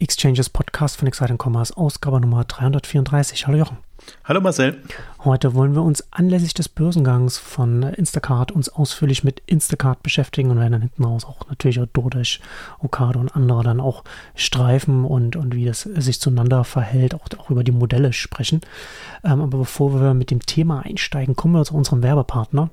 Exchanges Podcast von Exciting Commerce, Ausgabe Nummer 334. Hallo Jochen. Hallo Marcel. Heute wollen wir uns anlässlich des Börsengangs von Instacart uns ausführlich mit Instacart beschäftigen und werden dann hinten raus auch natürlich auch DoorDash, Okado und andere dann auch streifen und, und wie das sich zueinander verhält, auch, auch über die Modelle sprechen. Ähm, aber bevor wir mit dem Thema einsteigen, kommen wir zu unserem Werbepartner.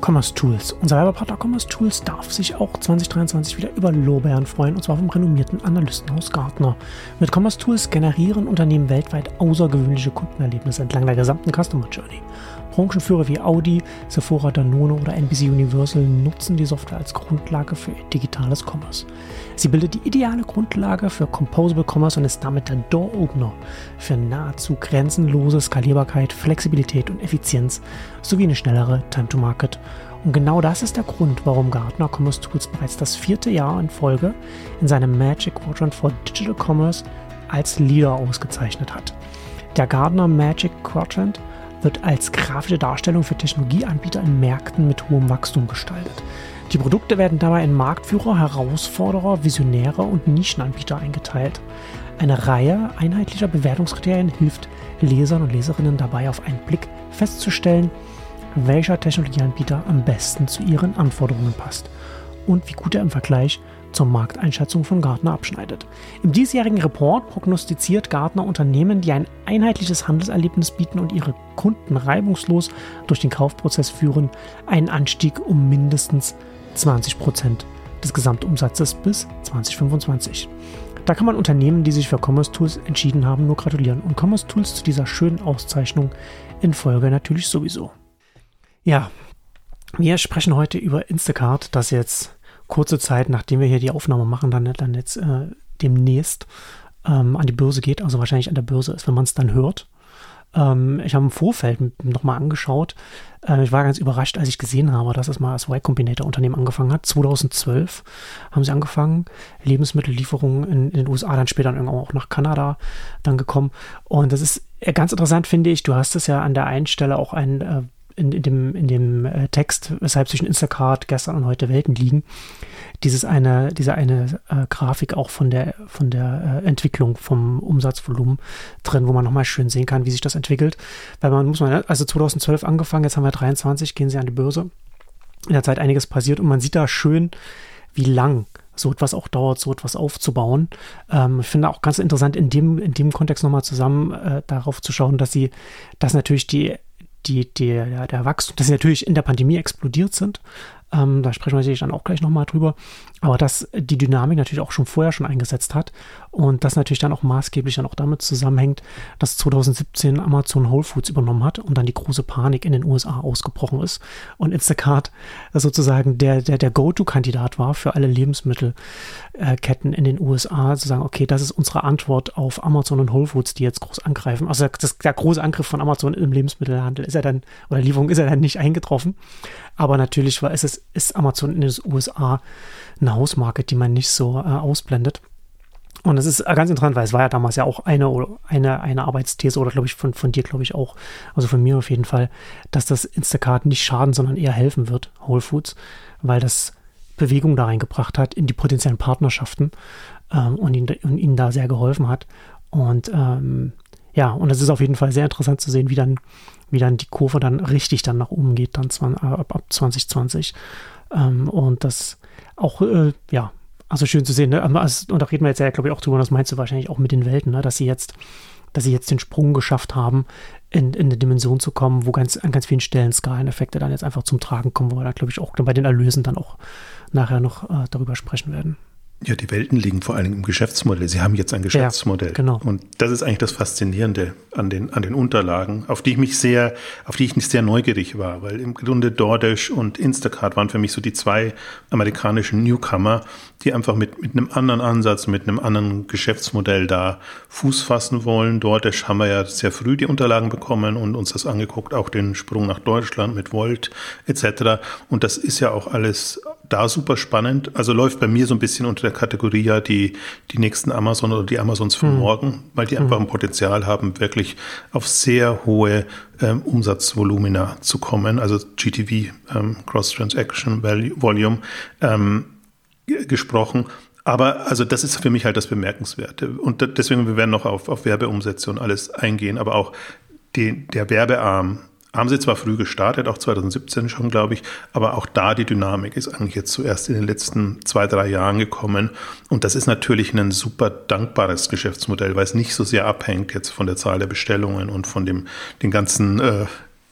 Commerce Tools. Unser Werbepartner Commerce Tools darf sich auch 2023 wieder über Lorbeeren freuen, und zwar vom renommierten Analystenhaus Gartner. Mit Commerce Tools generieren Unternehmen weltweit außergewöhnliche Kundenerlebnisse entlang der gesamten Customer Journey. Branchenführer wie Audi, Sephora, Danone oder NBC Universal nutzen die Software als Grundlage für digitales Commerce. Sie bildet die ideale Grundlage für Composable Commerce und ist damit der Door-Opener für nahezu grenzenlose Skalierbarkeit, Flexibilität und Effizienz sowie eine schnellere Time-to-Market. Und genau das ist der Grund, warum Gartner Commerce Tools bereits das vierte Jahr in Folge in seinem Magic Quadrant for Digital Commerce als Leader ausgezeichnet hat. Der Gartner Magic Quadrant wird als grafische Darstellung für Technologieanbieter in Märkten mit hohem Wachstum gestaltet. Die Produkte werden dabei in Marktführer, Herausforderer, Visionäre und Nischenanbieter eingeteilt. Eine Reihe einheitlicher Bewertungskriterien hilft Lesern und Leserinnen dabei, auf einen Blick festzustellen, welcher Technologieanbieter am besten zu ihren Anforderungen passt und wie gut er im Vergleich zur Markteinschätzung von Gartner abschneidet. Im diesjährigen Report prognostiziert Gartner Unternehmen, die ein einheitliches Handelserlebnis bieten und ihre Kunden reibungslos durch den Kaufprozess führen, einen Anstieg um mindestens 20 Prozent des Gesamtumsatzes bis 2025. Da kann man Unternehmen, die sich für Commerce Tools entschieden haben, nur gratulieren und Commerce Tools zu dieser schönen Auszeichnung in Folge natürlich sowieso. Ja, wir sprechen heute über Instacart, das jetzt kurze Zeit, nachdem wir hier die Aufnahme machen, dann, dann jetzt äh, demnächst ähm, an die Börse geht, also wahrscheinlich an der Börse ist, wenn man es dann hört. Ähm, ich habe im Vorfeld nochmal angeschaut. Äh, ich war ganz überrascht, als ich gesehen habe, dass es mal als Y Combinator Unternehmen angefangen hat. 2012 haben sie angefangen, Lebensmittellieferungen in, in den USA, dann später dann auch nach Kanada dann gekommen. Und das ist ganz interessant, finde ich. Du hast es ja an der einen Stelle auch ein äh, in, in dem, in dem äh, Text, weshalb zwischen Instacart gestern und heute Welten liegen, dieses eine, diese eine äh, Grafik auch von der, von der äh, Entwicklung vom Umsatzvolumen drin, wo man nochmal schön sehen kann, wie sich das entwickelt. Weil man muss man, also 2012 angefangen, jetzt haben wir 23, gehen sie an die Börse. In der Zeit einiges passiert und man sieht da schön, wie lang so etwas auch dauert, so etwas aufzubauen. Ähm, ich finde auch ganz interessant, in dem, in dem Kontext nochmal zusammen äh, darauf zu schauen, dass sie, dass natürlich die die, die, der, der Wachstum, dass sie natürlich in der Pandemie explodiert sind. Ähm, da sprechen wir natürlich dann auch gleich nochmal drüber. Aber dass die Dynamik natürlich auch schon vorher schon eingesetzt hat und das natürlich dann auch maßgeblich dann auch damit zusammenhängt, dass 2017 Amazon Whole Foods übernommen hat und dann die große Panik in den USA ausgebrochen ist und Instacart sozusagen der, der, der Go-To-Kandidat war für alle Lebensmittelketten in den USA, zu sagen, okay, das ist unsere Antwort auf Amazon und Whole Foods, die jetzt groß angreifen. Also das, der große Angriff von Amazon im Lebensmittelhandel ist ja dann, oder Lieferung ist ja dann nicht eingetroffen. Aber natürlich war, ist, es, ist Amazon in den USA eine Hausmarke, die man nicht so äh, ausblendet. Und es ist ganz interessant, weil es war ja damals ja auch eine, eine, eine Arbeitsthese oder glaube ich von, von dir, glaube ich auch, also von mir auf jeden Fall, dass das Instacart nicht schaden, sondern eher helfen wird, Whole Foods, weil das Bewegung da reingebracht hat in die potenziellen Partnerschaften ähm, und, ihn, und ihnen da sehr geholfen hat. Und ähm, ja, und es ist auf jeden Fall sehr interessant zu sehen, wie dann, wie dann die Kurve dann richtig dann nach oben geht, dann ab, ab 2020. Ähm, und das auch, äh, ja, also schön zu sehen, ne? und da reden wir jetzt ja, glaube ich, auch drüber, das meinst du wahrscheinlich auch mit den Welten, ne? dass sie jetzt, dass sie jetzt den Sprung geschafft haben, in, in eine Dimension zu kommen, wo ganz, an ganz vielen Stellen Skaleneffekte dann jetzt einfach zum Tragen kommen, wo wir da, glaube ich, auch bei den Erlösen dann auch nachher noch äh, darüber sprechen werden. Ja, die Welten liegen vor allem im Geschäftsmodell. Sie haben jetzt ein Geschäftsmodell. Ja, genau. Und das ist eigentlich das Faszinierende an den, an den Unterlagen, auf die ich mich sehr, auf die ich nicht sehr neugierig war, weil im Grunde DoorDash und Instacart waren für mich so die zwei amerikanischen Newcomer, die einfach mit, mit einem anderen Ansatz, mit einem anderen Geschäftsmodell da Fuß fassen wollen. DoorDash haben wir ja sehr früh die Unterlagen bekommen und uns das angeguckt, auch den Sprung nach Deutschland mit Volt etc. Und das ist ja auch alles da super spannend. Also läuft bei mir so ein bisschen unter der Kategorie ja die, die nächsten Amazon oder die Amazons von mhm. morgen, weil die einfach ein Potenzial haben, wirklich auf sehr hohe ähm, Umsatzvolumina zu kommen, also GTV, ähm, Cross Transaction Volume ähm, gesprochen. Aber also das ist für mich halt das Bemerkenswerte. Und deswegen, wir werden noch auf, auf Werbeumsätze und alles eingehen, aber auch die, der Werbearm haben sie zwar früh gestartet, auch 2017 schon, glaube ich, aber auch da die Dynamik ist eigentlich jetzt zuerst in den letzten zwei, drei Jahren gekommen. Und das ist natürlich ein super dankbares Geschäftsmodell, weil es nicht so sehr abhängt jetzt von der Zahl der Bestellungen und von dem, den ganzen äh,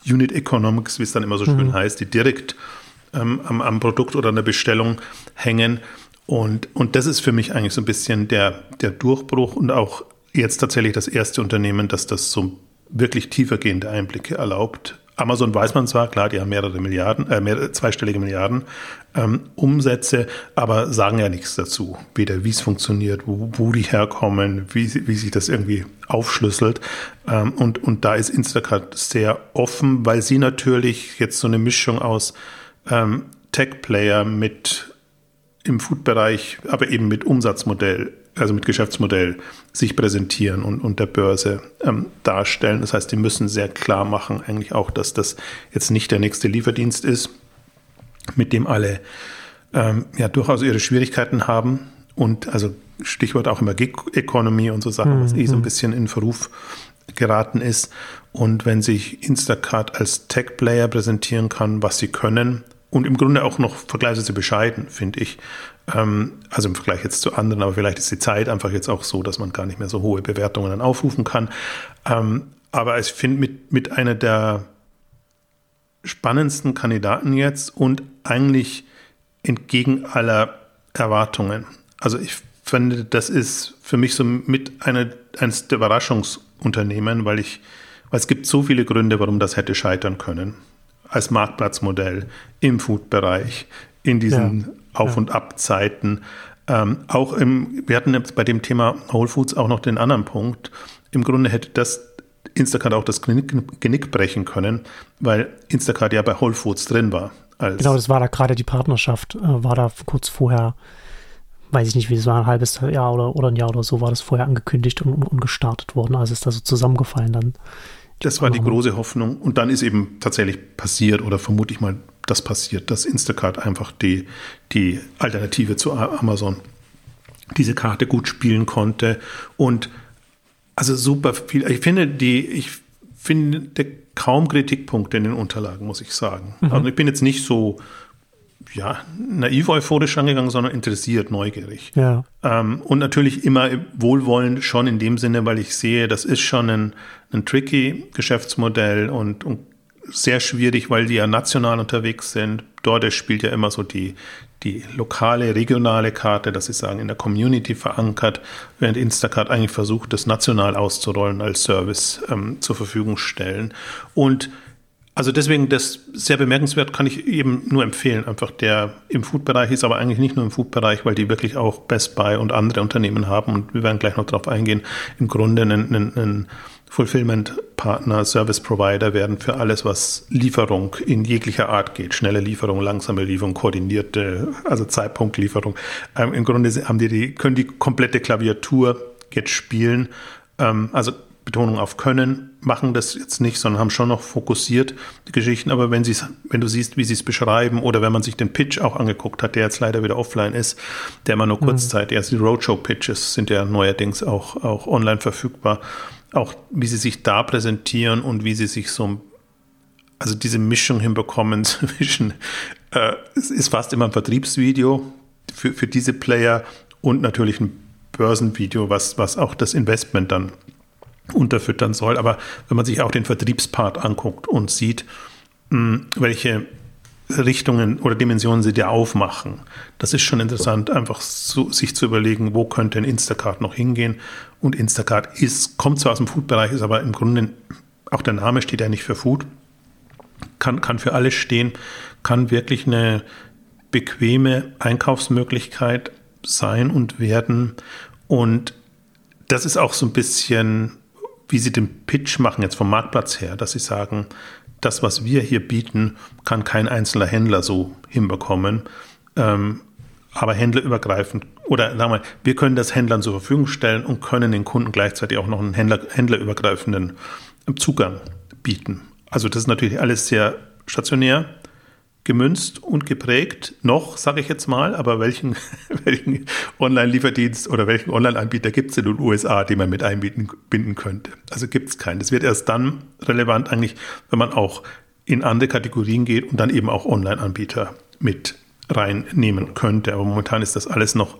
Unit Economics, wie es dann immer so schön mhm. heißt, die direkt ähm, am, am Produkt oder an der Bestellung hängen. Und, und das ist für mich eigentlich so ein bisschen der, der Durchbruch und auch jetzt tatsächlich das erste Unternehmen, das das so wirklich tiefergehende Einblicke erlaubt. Amazon weiß man zwar, klar, die haben mehrere Milliarden, äh, mehrere, zweistellige Milliarden ähm, Umsätze, aber sagen ja nichts dazu. Weder wie es funktioniert, wo, wo die herkommen, wie, wie sich das irgendwie aufschlüsselt. Ähm, und, und da ist Instacart sehr offen, weil sie natürlich jetzt so eine Mischung aus ähm, Tech-Player mit im Food-Bereich, aber eben mit Umsatzmodell also mit Geschäftsmodell sich präsentieren und, und der Börse ähm, darstellen. Das heißt, die müssen sehr klar machen, eigentlich auch, dass das jetzt nicht der nächste Lieferdienst ist, mit dem alle ähm, ja durchaus ihre Schwierigkeiten haben. Und also Stichwort auch immer Gig Economy und so Sachen, was eh so ein mhm. bisschen in Verruf geraten ist. Und wenn sich Instacart als Tech-Player präsentieren kann, was sie können, und im Grunde auch noch vergleichsweise bescheiden, finde ich, ähm, also im Vergleich jetzt zu anderen, aber vielleicht ist die Zeit einfach jetzt auch so, dass man gar nicht mehr so hohe Bewertungen dann aufrufen kann. Ähm, aber ich finde mit, mit einer der spannendsten Kandidaten jetzt und eigentlich entgegen aller Erwartungen. Also ich finde, das ist für mich so mit einer, eines der Überraschungsunternehmen, weil ich, weil es gibt so viele Gründe, warum das hätte scheitern können. Als Marktplatzmodell im Food-Bereich, in diesen ja. Auf- ja. und Abzeiten. Ähm, auch im, wir hatten jetzt bei dem Thema Whole Foods auch noch den anderen Punkt. Im Grunde hätte das Instacart auch das Genick, Genick brechen können, weil Instacart ja bei Whole Foods drin war. genau, das war da gerade die Partnerschaft, äh, war da kurz vorher, weiß ich nicht, wie es war, ein halbes Jahr oder, oder ein Jahr oder so, war das vorher angekündigt und, und gestartet worden. Also ist da so zusammengefallen dann. Das war die große Hoffnung. Und dann ist eben tatsächlich passiert, oder vermute ich mal, das passiert, dass Instacart einfach die, die Alternative zu Amazon diese Karte gut spielen konnte. Und also super viel. Ich finde die, ich finde kaum Kritikpunkte in den Unterlagen, muss ich sagen. Mhm. Also ich bin jetzt nicht so ja, naiv euphorisch angegangen, sondern interessiert, neugierig. Ja. Ähm, und natürlich immer wohlwollend schon in dem Sinne, weil ich sehe, das ist schon ein, ein tricky Geschäftsmodell und, und sehr schwierig, weil die ja national unterwegs sind. Dort spielt ja immer so die, die lokale, regionale Karte, dass sie sagen, in der Community verankert, während Instacart eigentlich versucht, das national auszurollen als Service ähm, zur Verfügung stellen. Und also deswegen, das sehr bemerkenswert, kann ich eben nur empfehlen. Einfach der im Food-Bereich ist, aber eigentlich nicht nur im Food-Bereich, weil die wirklich auch Best Buy und andere Unternehmen haben. Und wir werden gleich noch darauf eingehen. Im Grunde ein, ein, ein Fulfillment-Partner, Service-Provider werden für alles, was Lieferung in jeglicher Art geht. Schnelle Lieferung, langsame Lieferung, koordinierte, also Zeitpunktlieferung. Ähm, Im Grunde haben die, die, können die komplette Klaviatur jetzt spielen. Ähm, also Betonung auf Können, machen das jetzt nicht, sondern haben schon noch fokussiert die Geschichten. Aber wenn, wenn du siehst, wie sie es beschreiben oder wenn man sich den Pitch auch angeguckt hat, der jetzt leider wieder offline ist, der immer nur kurzzeitig, mhm. also die Roadshow-Pitches sind ja neuerdings auch, auch online verfügbar, auch wie sie sich da präsentieren und wie sie sich so, also diese Mischung hinbekommen zwischen, äh, es ist fast immer ein Vertriebsvideo für, für diese Player und natürlich ein Börsenvideo, was, was auch das Investment dann unterfüttern soll. Aber wenn man sich auch den Vertriebspart anguckt und sieht, hm, welche Richtungen oder Dimensionen sie dir aufmachen, das ist schon interessant, einfach so, sich zu überlegen, wo könnte ein Instacart noch hingehen. Und Instacart ist, kommt zwar aus dem Food-Bereich, ist aber im Grunde, auch der Name steht ja nicht für Food, kann, kann für alles stehen, kann wirklich eine bequeme Einkaufsmöglichkeit sein und werden. Und das ist auch so ein bisschen wie sie den Pitch machen, jetzt vom Marktplatz her, dass sie sagen, das, was wir hier bieten, kann kein einzelner Händler so hinbekommen. Ähm, aber händlerübergreifend oder sagen wir, wir können das Händlern zur Verfügung stellen und können den Kunden gleichzeitig auch noch einen Händler, händlerübergreifenden Zugang bieten. Also das ist natürlich alles sehr stationär, gemünzt und geprägt, noch, sage ich jetzt mal, aber welchen, welchen Online-Lieferdienst oder welchen Online-Anbieter gibt es in den USA, den man mit einbinden könnte? Also gibt es keinen. Das wird erst dann relevant eigentlich, wenn man auch in andere Kategorien geht und dann eben auch Online-Anbieter mit reinnehmen könnte. Aber momentan ist das alles noch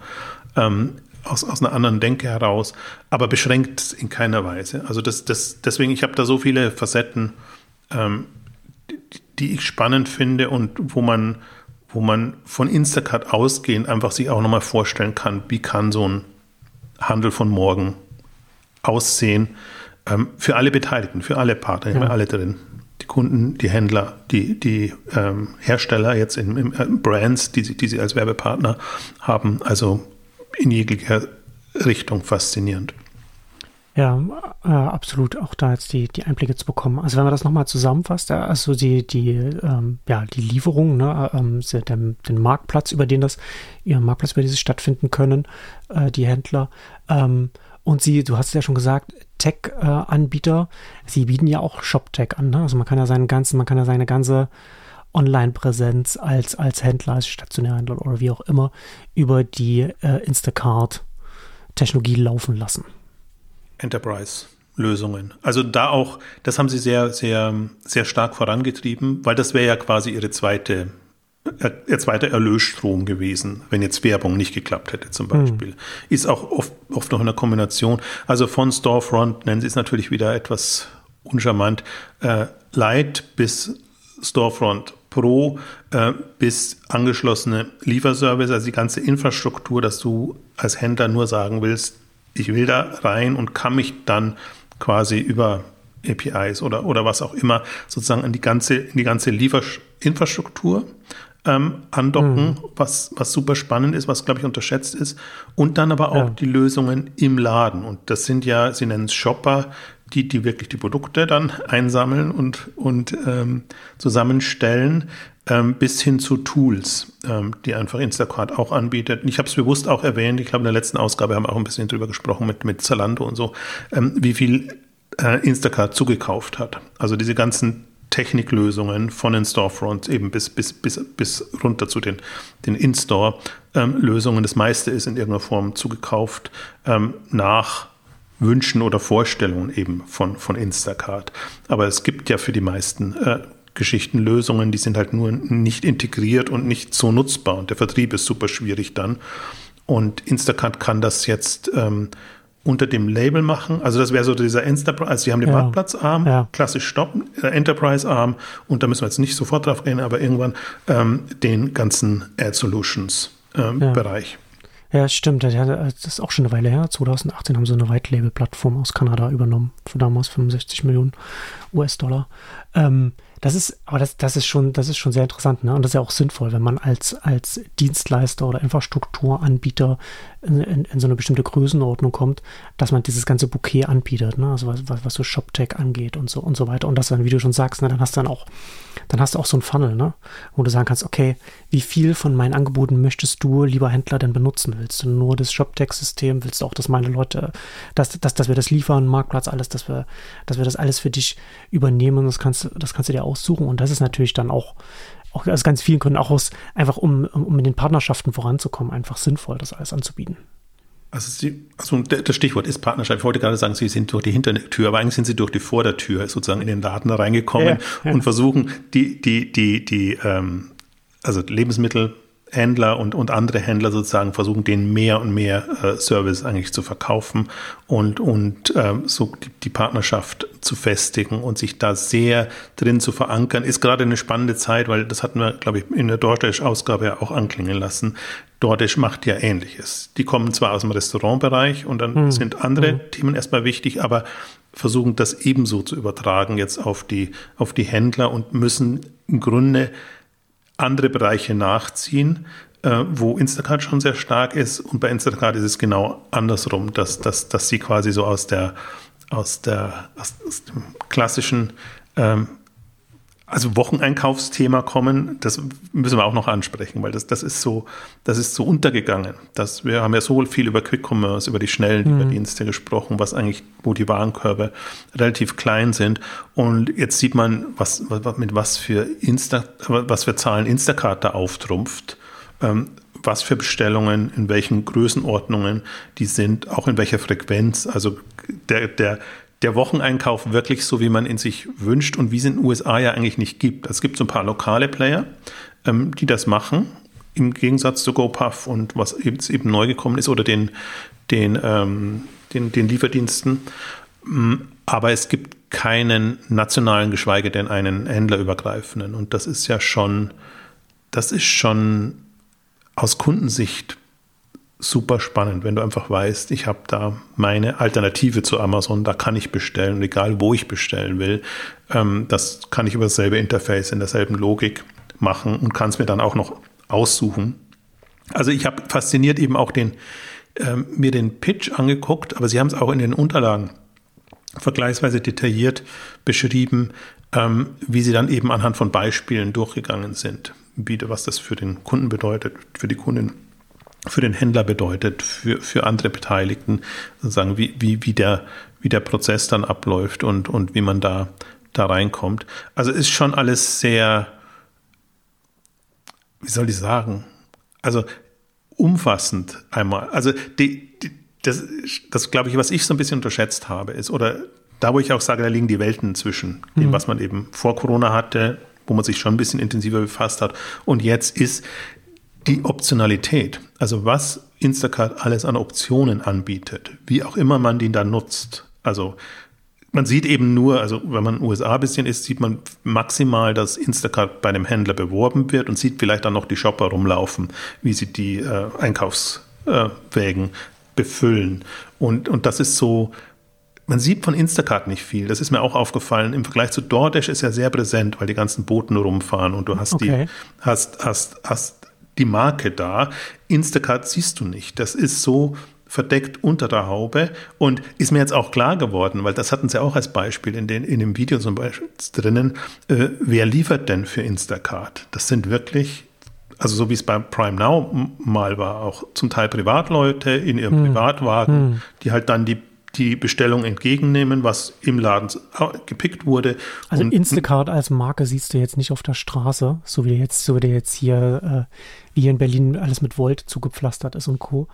ähm, aus, aus einer anderen Denke heraus, aber beschränkt in keiner Weise. Also das, das, deswegen, ich habe da so viele Facetten, ähm, die, ich spannend finde und wo man, wo man von Instacart ausgehend einfach sich auch nochmal vorstellen kann, wie kann so ein Handel von morgen aussehen ähm, für alle Beteiligten, für alle Partner, ja. alle drin. Die Kunden, die Händler, die, die ähm, Hersteller jetzt in, in, in Brands, die, die sie als Werbepartner haben. Also in jeglicher Richtung faszinierend. Ja, äh, absolut. Auch da jetzt die, die Einblicke zu bekommen. Also wenn man das nochmal zusammenfasst, also die, die, ähm, ja, die Lieferung, ne, ähm, den, den Marktplatz, über den das, ihren Marktplatz, über den sie stattfinden können, äh, die Händler. Ähm, und sie, du hast es ja schon gesagt, Tech-Anbieter, sie bieten ja auch ShopTech an. Ne? Also man kann ja seinen ganzen, man kann ja seine ganze Online-Präsenz als, als Händler, als Stationärhändler oder wie auch immer über die äh, Instacart-Technologie laufen lassen. Enterprise-Lösungen. Also da auch, das haben sie sehr, sehr, sehr stark vorangetrieben, weil das wäre ja quasi ihre zweite äh, ihr zweiter Erlösstrom gewesen, wenn jetzt Werbung nicht geklappt hätte zum Beispiel. Mhm. Ist auch oft, oft noch in der Kombination. Also von Storefront nennen sie es natürlich wieder etwas uncharmant, äh, Light bis Storefront Pro äh, bis angeschlossene Lieferservice, also die ganze Infrastruktur, dass du als Händler nur sagen willst, ich will da rein und kann mich dann quasi über APIs oder, oder was auch immer sozusagen in die ganze, in die ganze Lieferinfrastruktur ähm, andocken, mhm. was, was super spannend ist, was, glaube ich, unterschätzt ist. Und dann aber auch ja. die Lösungen im Laden. Und das sind ja, sie nennen es Shopper, die, die wirklich die Produkte dann einsammeln und, und ähm, zusammenstellen, bis hin zu Tools, ähm, die einfach Instacart auch anbietet. Ich habe es bewusst auch erwähnt, ich glaube, in der letzten Ausgabe haben wir auch ein bisschen drüber gesprochen mit, mit Zalando und so, ähm, wie viel äh, Instacart zugekauft hat. Also diese ganzen Techniklösungen von den Storefronts eben bis, bis, bis, bis runter zu den, den In-Store-Lösungen. Ähm, das meiste ist in irgendeiner Form zugekauft ähm, nach Wünschen oder Vorstellungen eben von, von Instacart. Aber es gibt ja für die meisten äh, Geschichten Lösungen, die sind halt nur nicht integriert und nicht so nutzbar. Und der Vertrieb ist super schwierig dann. Und Instacart kann das jetzt ähm, unter dem Label machen. Also das wäre so dieser Enterprise, also sie haben den ja. Marktplatzarm, ja. klassisch Stop, äh, Enterprise-Arm und da müssen wir jetzt nicht sofort drauf gehen, aber irgendwann ähm, den ganzen Ad Solutions ähm, ja. Ja, stimmt. Das ist auch schon eine Weile her. 2018 haben sie eine White-Label-Plattform aus Kanada übernommen. Für damals 65 Millionen US-Dollar. Ähm, das ist, aber das, das ist schon, das ist schon sehr interessant, ne? Und das ist ja auch sinnvoll, wenn man als, als Dienstleister oder Infrastrukturanbieter in, in, in so eine bestimmte Größenordnung kommt, dass man dieses ganze Bouquet anbietet, ne? Also was, was, was so ShopTech angeht und so und so weiter. Und das dann, wie du schon sagst, ne, dann hast du dann auch, dann hast du auch so ein Funnel, ne? Wo du sagen kannst, okay, wie viel von meinen Angeboten möchtest du, lieber Händler, denn benutzen? Willst du nur das ShopTech-System? Willst du auch, dass meine Leute, dass, dass, dass wir das liefern, Marktplatz, alles, dass wir, dass wir das alles für dich übernehmen? Das kannst, das kannst du dir aussuchen. Und das ist natürlich dann auch, auch aus ganz vielen Gründen, auch aus, einfach um, um in den Partnerschaften voranzukommen, einfach sinnvoll, das alles anzubieten. Also, Sie, also das Stichwort ist Partnerschaft. Ich wollte gerade sagen, Sie sind durch die Hintertür, aber eigentlich sind Sie durch die Vordertür sozusagen in den Laden reingekommen ja, ja. und versuchen die, die, die, die, ähm, also Lebensmittel Händler und, und andere Händler sozusagen versuchen, denen mehr und mehr äh, Service eigentlich zu verkaufen und, und ähm, so die, die, Partnerschaft zu festigen und sich da sehr drin zu verankern, ist gerade eine spannende Zeit, weil das hatten wir, glaube ich, in der DoorDash-Ausgabe ja auch anklingen lassen. DoorDash macht ja Ähnliches. Die kommen zwar aus dem Restaurantbereich und dann mhm. sind andere mhm. Themen erstmal wichtig, aber versuchen das ebenso zu übertragen jetzt auf die, auf die Händler und müssen im Grunde andere Bereiche nachziehen, äh, wo Instacart schon sehr stark ist. Und bei Instacart ist es genau andersrum, dass, dass, dass sie quasi so aus der, aus der, aus, aus dem klassischen ähm, also Wocheneinkaufsthema kommen, das müssen wir auch noch ansprechen, weil das, das ist so, das ist so untergegangen. Das, wir haben ja so viel über Quick Commerce, über die schnellen mhm. Lieferdienste gesprochen, was eigentlich, wo die Warenkörbe relativ klein sind. Und jetzt sieht man, was, was mit was für Insta, was für Zahlen Instacart da auftrumpft. Ähm, was für Bestellungen, in welchen Größenordnungen die sind, auch in welcher Frequenz. Also der, der, der Wocheneinkauf wirklich so, wie man ihn sich wünscht und wie es in den USA ja eigentlich nicht gibt. Es gibt so ein paar lokale Player, ähm, die das machen, im Gegensatz zu GoPuff und was eben neu gekommen ist oder den, den, ähm, den, den Lieferdiensten. Mm, aber es gibt keinen nationalen, geschweige denn einen händlerübergreifenden. Und das ist ja schon, das ist schon aus Kundensicht super spannend, wenn du einfach weißt, ich habe da meine Alternative zu Amazon, da kann ich bestellen, egal wo ich bestellen will. Ähm, das kann ich über dasselbe Interface in derselben Logik machen und kann es mir dann auch noch aussuchen. Also ich habe fasziniert eben auch den, ähm, mir den Pitch angeguckt, aber sie haben es auch in den Unterlagen vergleichsweise detailliert beschrieben, ähm, wie sie dann eben anhand von Beispielen durchgegangen sind, wie, was das für den Kunden bedeutet, für die Kundin für den Händler bedeutet, für, für andere Beteiligten, sozusagen, wie, wie, wie, der, wie der Prozess dann abläuft und, und wie man da, da reinkommt. Also ist schon alles sehr, wie soll ich sagen, also umfassend einmal. Also die, die, das, das glaube ich, was ich so ein bisschen unterschätzt habe, ist, oder da, wo ich auch sage, da liegen die Welten zwischen dem, mhm. was man eben vor Corona hatte, wo man sich schon ein bisschen intensiver befasst hat, und jetzt ist, die Optionalität, also was Instacart alles an Optionen anbietet, wie auch immer man den da nutzt. Also man sieht eben nur, also wenn man in den USA ein bisschen ist, sieht man maximal, dass Instacart bei einem Händler beworben wird und sieht vielleicht dann noch die Shopper rumlaufen, wie sie die äh, Einkaufswägen befüllen. Und, und das ist so, man sieht von Instacart nicht viel. Das ist mir auch aufgefallen. Im Vergleich zu DoorDash ist ja sehr präsent, weil die ganzen Booten rumfahren und du hast okay. die, hast, hast, hast die Marke da. Instacart siehst du nicht. Das ist so verdeckt unter der Haube und ist mir jetzt auch klar geworden, weil das hatten sie auch als Beispiel in, den, in dem Video zum Beispiel drinnen, äh, wer liefert denn für Instacart? Das sind wirklich, also so wie es bei Prime Now mal war, auch zum Teil Privatleute in ihrem hm. Privatwagen, hm. die halt dann die die Bestellung entgegennehmen, was im Laden gepickt wurde. Also und, Instacart als Marke siehst du jetzt nicht auf der Straße, so wie jetzt, so wie jetzt hier, äh, wie hier in Berlin alles mit Volt zugepflastert ist und Co.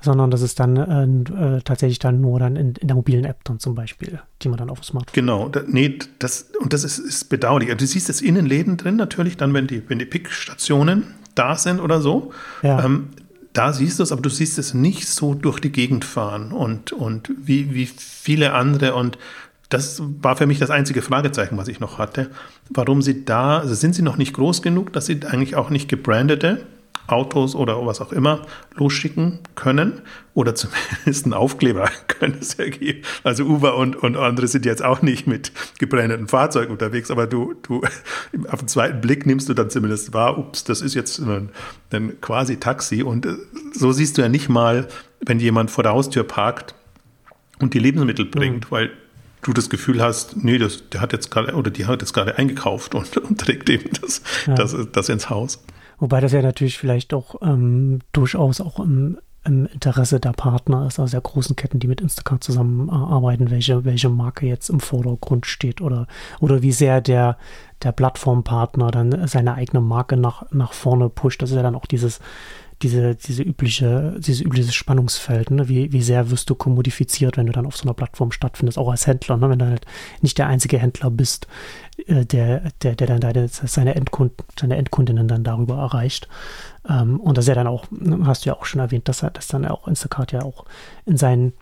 Sondern das ist dann äh, äh, tatsächlich dann nur dann in, in, der mobilen App dann zum Beispiel, die man dann auf dem Smartphone. Genau, da, nee, das, und das ist, ist bedauerlich. Also du siehst es in den Läden drin natürlich, dann, wenn die, wenn die Pickstationen da sind oder so. Ja. Ähm, da siehst du es, aber du siehst es nicht so durch die Gegend fahren und, und wie, wie viele andere. Und das war für mich das einzige Fragezeichen, was ich noch hatte. Warum sie da, also sind sie noch nicht groß genug, dass sie eigentlich auch nicht gebrandete Autos oder was auch immer losschicken können oder zumindest einen Aufkleber können es ja geben. Also Uber und, und andere sind jetzt auch nicht mit gebrandeten Fahrzeugen unterwegs, aber du, du auf den zweiten Blick nimmst du dann zumindest wahr, ups, das ist jetzt ein, ein quasi Taxi und äh, so siehst du ja nicht mal, wenn jemand vor der Haustür parkt und die Lebensmittel bringt, mhm. weil du das Gefühl hast, nee, das, der hat jetzt gerade oder die hat jetzt gerade eingekauft und, und trägt eben das, ja. das, das ins Haus. Wobei das ja natürlich vielleicht auch ähm, durchaus auch im, im, Interesse der Partner ist, also der großen Ketten, die mit Instacart zusammenarbeiten, welche, welche Marke jetzt im Vordergrund steht oder, oder wie sehr der, der Plattformpartner dann seine eigene Marke nach, nach vorne pusht. Das ist ja dann auch dieses, diese, diese übliche, dieses übliche Spannungsfeld, ne? wie, wie sehr wirst du kommodifiziert, wenn du dann auf so einer Plattform stattfindest, auch als Händler, ne? wenn du halt nicht der einzige Händler bist, äh, der, der, der dann deine, seine, Endkunden, seine Endkundinnen dann darüber erreicht. Ähm, und das ist ja dann auch, ne, hast du ja auch schon erwähnt, dass, dass dann auch Instacart ja auch in seinen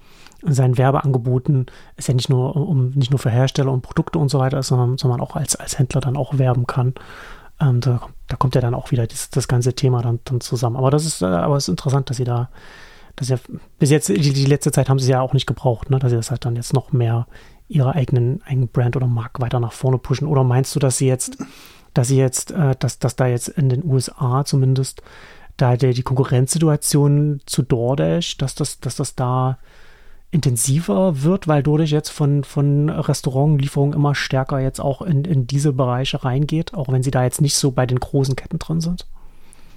in seinen Werbeangeboten ist ja nicht nur um nicht nur für Hersteller und Produkte und so weiter, sondern, sondern auch als, als Händler dann auch werben kann. Ähm, da, da, kommt ja dann auch wieder das, das ganze Thema dann, dann zusammen. Aber das ist, äh, aber es ist interessant, dass sie da, dass ja, bis jetzt, die, die letzte Zeit haben sie ja auch nicht gebraucht, ne, dass sie das halt dann jetzt noch mehr ihre eigenen, eigenen Brand oder Marke weiter nach vorne pushen. Oder meinst du, dass sie jetzt, dass sie jetzt, äh, dass, dass da jetzt in den USA zumindest da die Konkurrenzsituation zu DoorDash, dass das, dass das da intensiver wird, weil dadurch jetzt von, von Restaurantlieferungen immer stärker jetzt auch in, in diese Bereiche reingeht, auch wenn sie da jetzt nicht so bei den großen Ketten drin sind?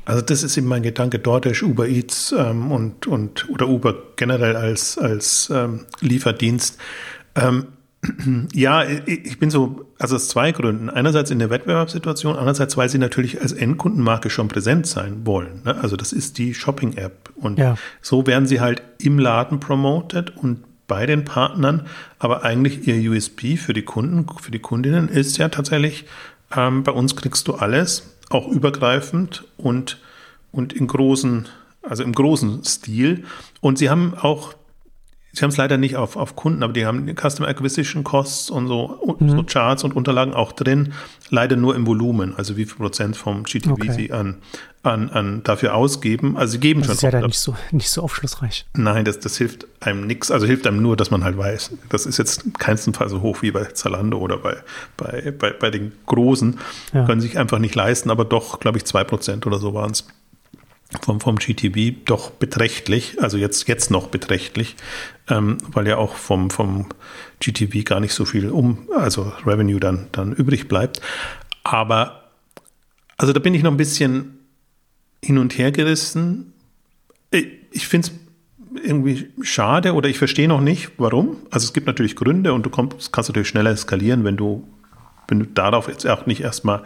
Also das ist eben mein Gedanke, DoorDash, Uber Eats ähm, und, und oder Uber generell als, als ähm, Lieferdienst. Ähm, ja, ich bin so, also aus zwei Gründen. Einerseits in der Wettbewerbssituation, andererseits, weil sie natürlich als Endkundenmarke schon präsent sein wollen. Ne? Also das ist die Shopping-App. Und ja. so werden sie halt im Laden promoted und bei den Partnern. Aber eigentlich ihr USB für die Kunden, für die Kundinnen ist ja tatsächlich, ähm, bei uns kriegst du alles, auch übergreifend und, und in großen, also im großen Stil. Und sie haben auch Sie haben es leider nicht auf, auf Kunden, aber die haben Customer Acquisition Costs und so, mhm. so, Charts und Unterlagen auch drin, leider nur im Volumen, also wie viel Prozent vom GTV okay. sie an, an, an dafür ausgeben. Also sie geben das schon. Das ist ja dann nicht so, nicht so aufschlussreich. Nein, das, das hilft einem nichts. Also hilft einem nur, dass man halt weiß, das ist jetzt keinstenfalls so hoch wie bei Zalando oder bei, bei, bei, bei den Großen. Ja. Können sich einfach nicht leisten, aber doch, glaube ich, zwei Prozent oder so waren es vom, vom GTV doch beträchtlich, also jetzt, jetzt noch beträchtlich, ähm, weil ja auch vom, vom GTV gar nicht so viel um, also Revenue dann, dann übrig bleibt. Aber, also da bin ich noch ein bisschen hin und her gerissen. Ich, ich finde es irgendwie schade oder ich verstehe noch nicht, warum. Also es gibt natürlich Gründe und du kommst, kannst natürlich schneller eskalieren, wenn du, wenn du darauf jetzt auch nicht erstmal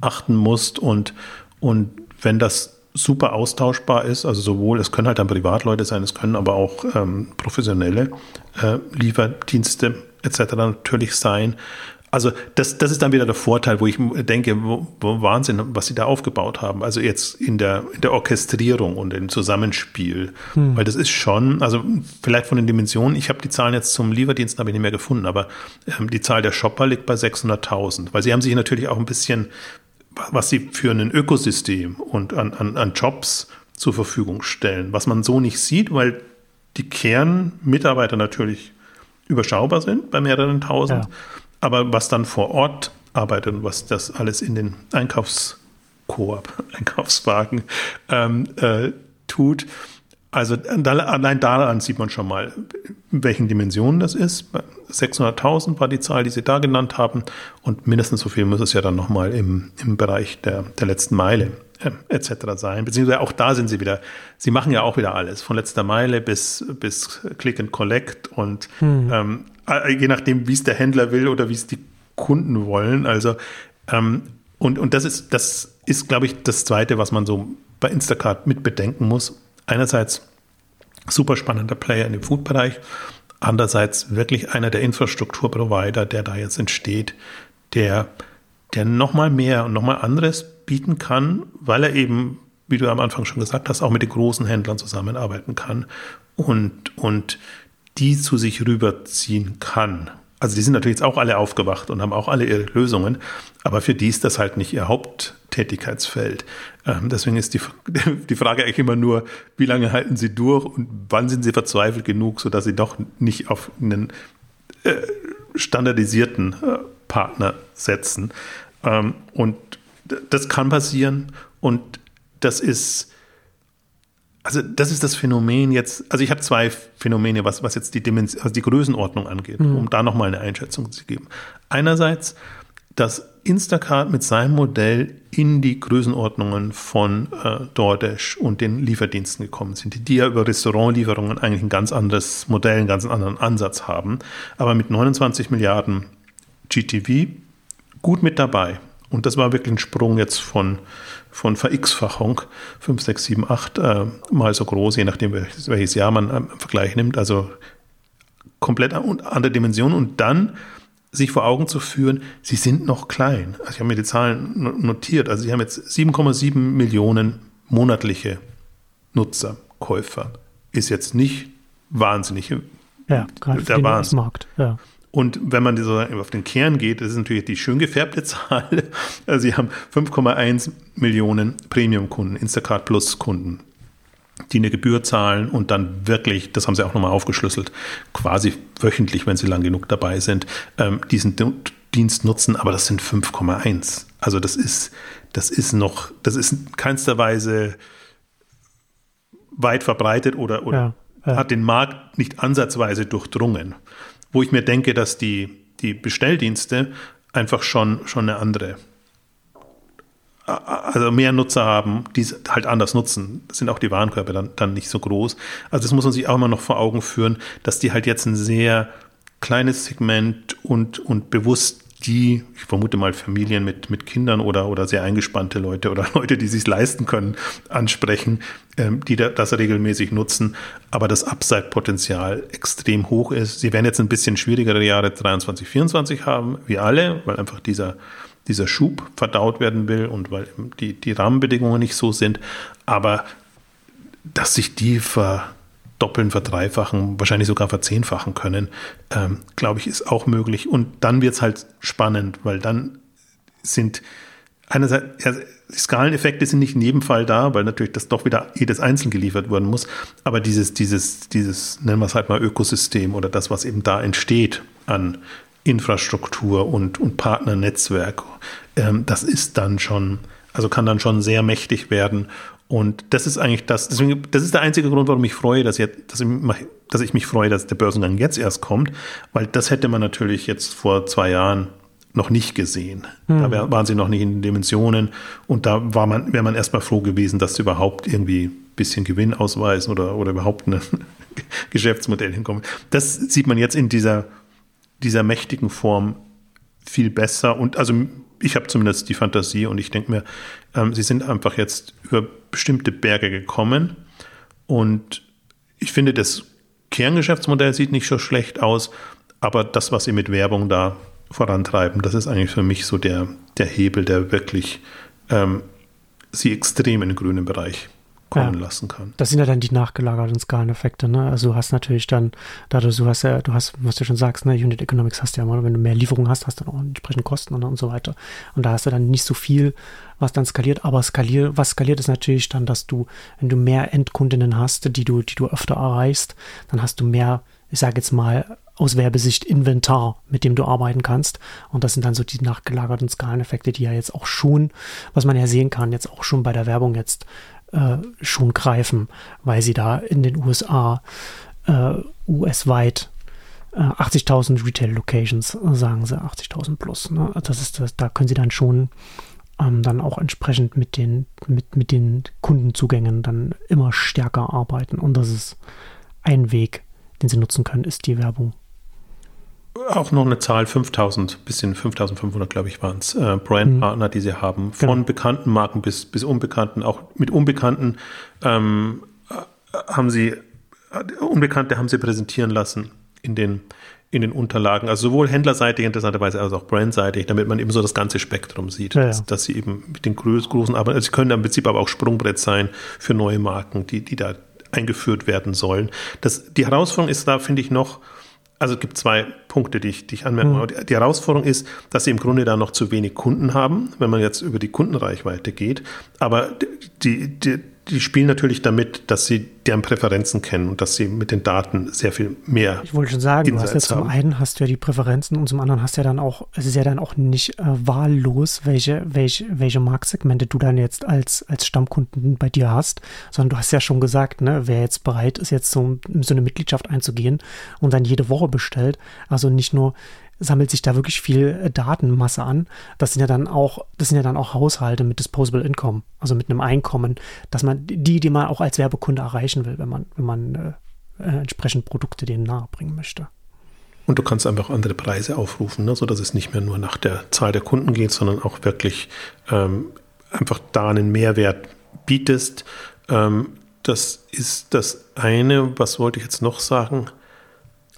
achten musst und, und wenn das super austauschbar ist. Also sowohl, es können halt dann Privatleute sein, es können aber auch ähm, professionelle äh, Lieferdienste etc. natürlich sein. Also das, das ist dann wieder der Vorteil, wo ich denke, wo, wo Wahnsinn, was sie da aufgebaut haben. Also jetzt in der, in der Orchestrierung und im Zusammenspiel. Hm. Weil das ist schon, also vielleicht von den Dimensionen, ich habe die Zahlen jetzt zum Lieferdienst habe ich nicht mehr gefunden, aber ähm, die Zahl der Shopper liegt bei 600.000. Weil sie haben sich natürlich auch ein bisschen was sie für ein Ökosystem und an, an, an Jobs zur Verfügung stellen, was man so nicht sieht, weil die Kernmitarbeiter natürlich überschaubar sind bei mehreren tausend, ja. aber was dann vor Ort arbeitet und was das alles in den Einkaufskoop, Einkaufswagen ähm, äh, tut, also allein daran sieht man schon mal, in welchen Dimensionen das ist. 600.000 war die Zahl, die Sie da genannt haben. Und mindestens so viel muss es ja dann nochmal im, im Bereich der, der letzten Meile äh, etc. sein. Beziehungsweise auch da sind Sie wieder, Sie machen ja auch wieder alles. Von letzter Meile bis, bis Click and Collect und hm. ähm, äh, je nachdem, wie es der Händler will oder wie es die Kunden wollen. Also ähm, und, und das ist, das ist, glaube ich, das Zweite, was man so bei Instacart mit bedenken muss einerseits super spannender Player in dem Food-Bereich, andererseits wirklich einer der Infrastrukturprovider, der da jetzt entsteht, der, der nochmal mehr und nochmal anderes bieten kann, weil er eben, wie du am Anfang schon gesagt hast, auch mit den großen Händlern zusammenarbeiten kann und, und die zu sich rüberziehen kann. Also die sind natürlich jetzt auch alle aufgewacht und haben auch alle ihre Lösungen, aber für die ist das halt nicht ihr Haupttätigkeitsfeld. Ähm, deswegen ist die, die Frage eigentlich immer nur, wie lange halten sie durch und wann sind sie verzweifelt genug, sodass sie doch nicht auf einen äh, standardisierten äh, Partner setzen. Ähm, und das kann passieren und das ist also das ist das Phänomen jetzt, also ich habe zwei Phänomene, was, was jetzt die Dimension, also die Größenordnung angeht, mhm. um da nochmal eine Einschätzung zu geben. Einerseits, dass Instacart mit seinem Modell in die Größenordnungen von äh, DoorDash und den Lieferdiensten gekommen sind, die, ja über Restaurantlieferungen eigentlich ein ganz anderes Modell, einen ganz anderen Ansatz haben, aber mit 29 Milliarden GTV gut mit dabei. Und das war wirklich ein Sprung jetzt von von Ver-X-Fachung, 5, 6, 7, 8 äh, mal so groß, je nachdem welches, welches Jahr man im Vergleich nimmt. Also komplett andere Dimension und dann sich vor Augen zu führen, sie sind noch klein. Also ich habe mir die Zahlen notiert. Also sie haben jetzt 7,7 Millionen monatliche Nutzer, Käufer. Ist jetzt nicht wahnsinnig. Ja, gerade der Markt. Ja. Und wenn man so auf den Kern geht, das ist natürlich die schön gefärbte Zahl. Also sie haben 5,1 Millionen Premium-Kunden, Instacart Plus-Kunden, die eine Gebühr zahlen und dann wirklich, das haben sie auch nochmal aufgeschlüsselt, quasi wöchentlich, wenn sie lang genug dabei sind, ähm, diesen Dienst nutzen. Aber das sind 5,1. Also das ist, das ist noch, das ist in keinster Weise weit verbreitet oder, oder ja ja. hat den Markt nicht ansatzweise durchdrungen. Wo ich mir denke, dass die, die Bestelldienste einfach schon, schon eine andere also mehr Nutzer haben, die es halt anders nutzen, sind auch die Warenkörper dann, dann nicht so groß. Also das muss man sich auch immer noch vor Augen führen, dass die halt jetzt ein sehr kleines Segment und, und bewusst die, ich vermute mal Familien mit, mit Kindern oder, oder sehr eingespannte Leute oder Leute, die sich leisten können, ansprechen, ähm, die da, das regelmäßig nutzen, aber das Upside-Potenzial extrem hoch ist. Sie werden jetzt ein bisschen schwierigere Jahre 23, 24 haben, wie alle, weil einfach dieser, dieser Schub verdaut werden will und weil die, die Rahmenbedingungen nicht so sind, aber dass sich die verdoppeln, verdreifachen, wahrscheinlich sogar verzehnfachen können, ähm, glaube ich, ist auch möglich. Und dann wird es halt spannend, weil dann sind einerseits, ja, die Skaleneffekte sind nicht in jedem Fall da, weil natürlich das doch wieder jedes einzeln geliefert werden muss. Aber dieses, dieses, dieses, nennen wir es halt mal Ökosystem oder das, was eben da entsteht an Infrastruktur und, und Partnernetzwerk, ähm, das ist dann schon, also kann dann schon sehr mächtig werden. Und das ist eigentlich das, deswegen, das ist der einzige Grund, warum ich freue, dass, jetzt, dass, ich, dass ich mich freue, dass der Börsengang jetzt erst kommt, weil das hätte man natürlich jetzt vor zwei Jahren noch nicht gesehen. Mhm. Da wär, waren sie noch nicht in den Dimensionen und da war man, wäre man erstmal froh gewesen, dass sie überhaupt irgendwie ein bisschen Gewinn ausweisen oder, oder überhaupt ein Geschäftsmodell hinkommen. Das sieht man jetzt in dieser dieser mächtigen Form viel besser. Und also ich habe zumindest die Fantasie und ich denke mir, ähm, sie sind einfach jetzt über bestimmte Berge gekommen. Und ich finde, das Kerngeschäftsmodell sieht nicht so schlecht aus, aber das, was sie mit Werbung da vorantreiben, das ist eigentlich für mich so der, der Hebel, der wirklich ähm, sie extrem in den grünen Bereich kommen ja. lassen kann. Das sind ja dann die nachgelagerten Skaleneffekte, ne? Also du hast natürlich dann, dadurch, du hast ja, du hast, was du schon sagst, ne, Unit Economics hast du ja immer, wenn du mehr Lieferungen hast, hast du dann auch entsprechende Kosten und, und so weiter. Und da hast du dann nicht so viel, was dann skaliert, aber skaliert, was skaliert ist natürlich dann, dass du, wenn du mehr Endkundinnen hast, die du, die du öfter erreichst, dann hast du mehr, ich sage jetzt mal, aus Werbesicht Inventar, mit dem du arbeiten kannst. Und das sind dann so die nachgelagerten Skaleneffekte, die ja jetzt auch schon, was man ja sehen kann, jetzt auch schon bei der Werbung jetzt äh, schon greifen, weil sie da in den USA äh, US-weit 80.000 äh, Retail-Locations, sagen sie 80.000 plus. Ne? Das ist das, da können sie dann schon ähm, dann auch entsprechend mit den, mit, mit den Kundenzugängen dann immer stärker arbeiten. Und das ist ein Weg, den sie nutzen können, ist die Werbung auch noch eine Zahl, 5000, bisschen 5500, glaube ich, waren es, äh, Brandpartner, mhm. die sie haben, von genau. bekannten Marken bis, bis unbekannten, auch mit Unbekannten ähm, haben sie, äh, Unbekannte haben sie präsentieren lassen in den, in den Unterlagen, also sowohl händlerseitig interessanterweise als auch brandseitig, damit man eben so das ganze Spektrum sieht, ja, ja. Dass, dass, sie eben mit den großen, aber also sie können im Prinzip aber auch Sprungbrett sein für neue Marken, die, die da eingeführt werden sollen. Das, die Herausforderung ist da, finde ich, noch, also es gibt zwei Punkte, die ich, die ich anmerken mhm. Die, die Herausforderung ist, dass sie im Grunde da noch zu wenig Kunden haben, wenn man jetzt über die Kundenreichweite geht. Aber die, die, die spielen natürlich damit, dass sie deren Präferenzen kennen und dass sie mit den Daten sehr viel mehr. Ich wollte schon sagen, Insights du hast ja zum einen hast du ja die Präferenzen und zum anderen hast du ja dann auch, es ist ja dann auch nicht äh, wahllos, welche, welche, welche Marktsegmente du dann jetzt als, als Stammkunden bei dir hast, sondern du hast ja schon gesagt, ne, wer jetzt bereit ist, jetzt so, so eine Mitgliedschaft einzugehen und dann jede Woche bestellt, also nicht nur sammelt sich da wirklich viel äh, Datenmasse an. Das sind ja dann auch, das sind ja dann auch Haushalte mit Disposable Income, also mit einem Einkommen, dass man die, die man auch als Werbekunde erreichen will, wenn man, wenn man äh, äh, entsprechend Produkte denen nahebringen möchte. Und du kannst einfach andere Preise aufrufen, ne, sodass es nicht mehr nur nach der Zahl der Kunden geht, sondern auch wirklich ähm, einfach da einen Mehrwert bietest. Ähm, das ist das eine. Was wollte ich jetzt noch sagen?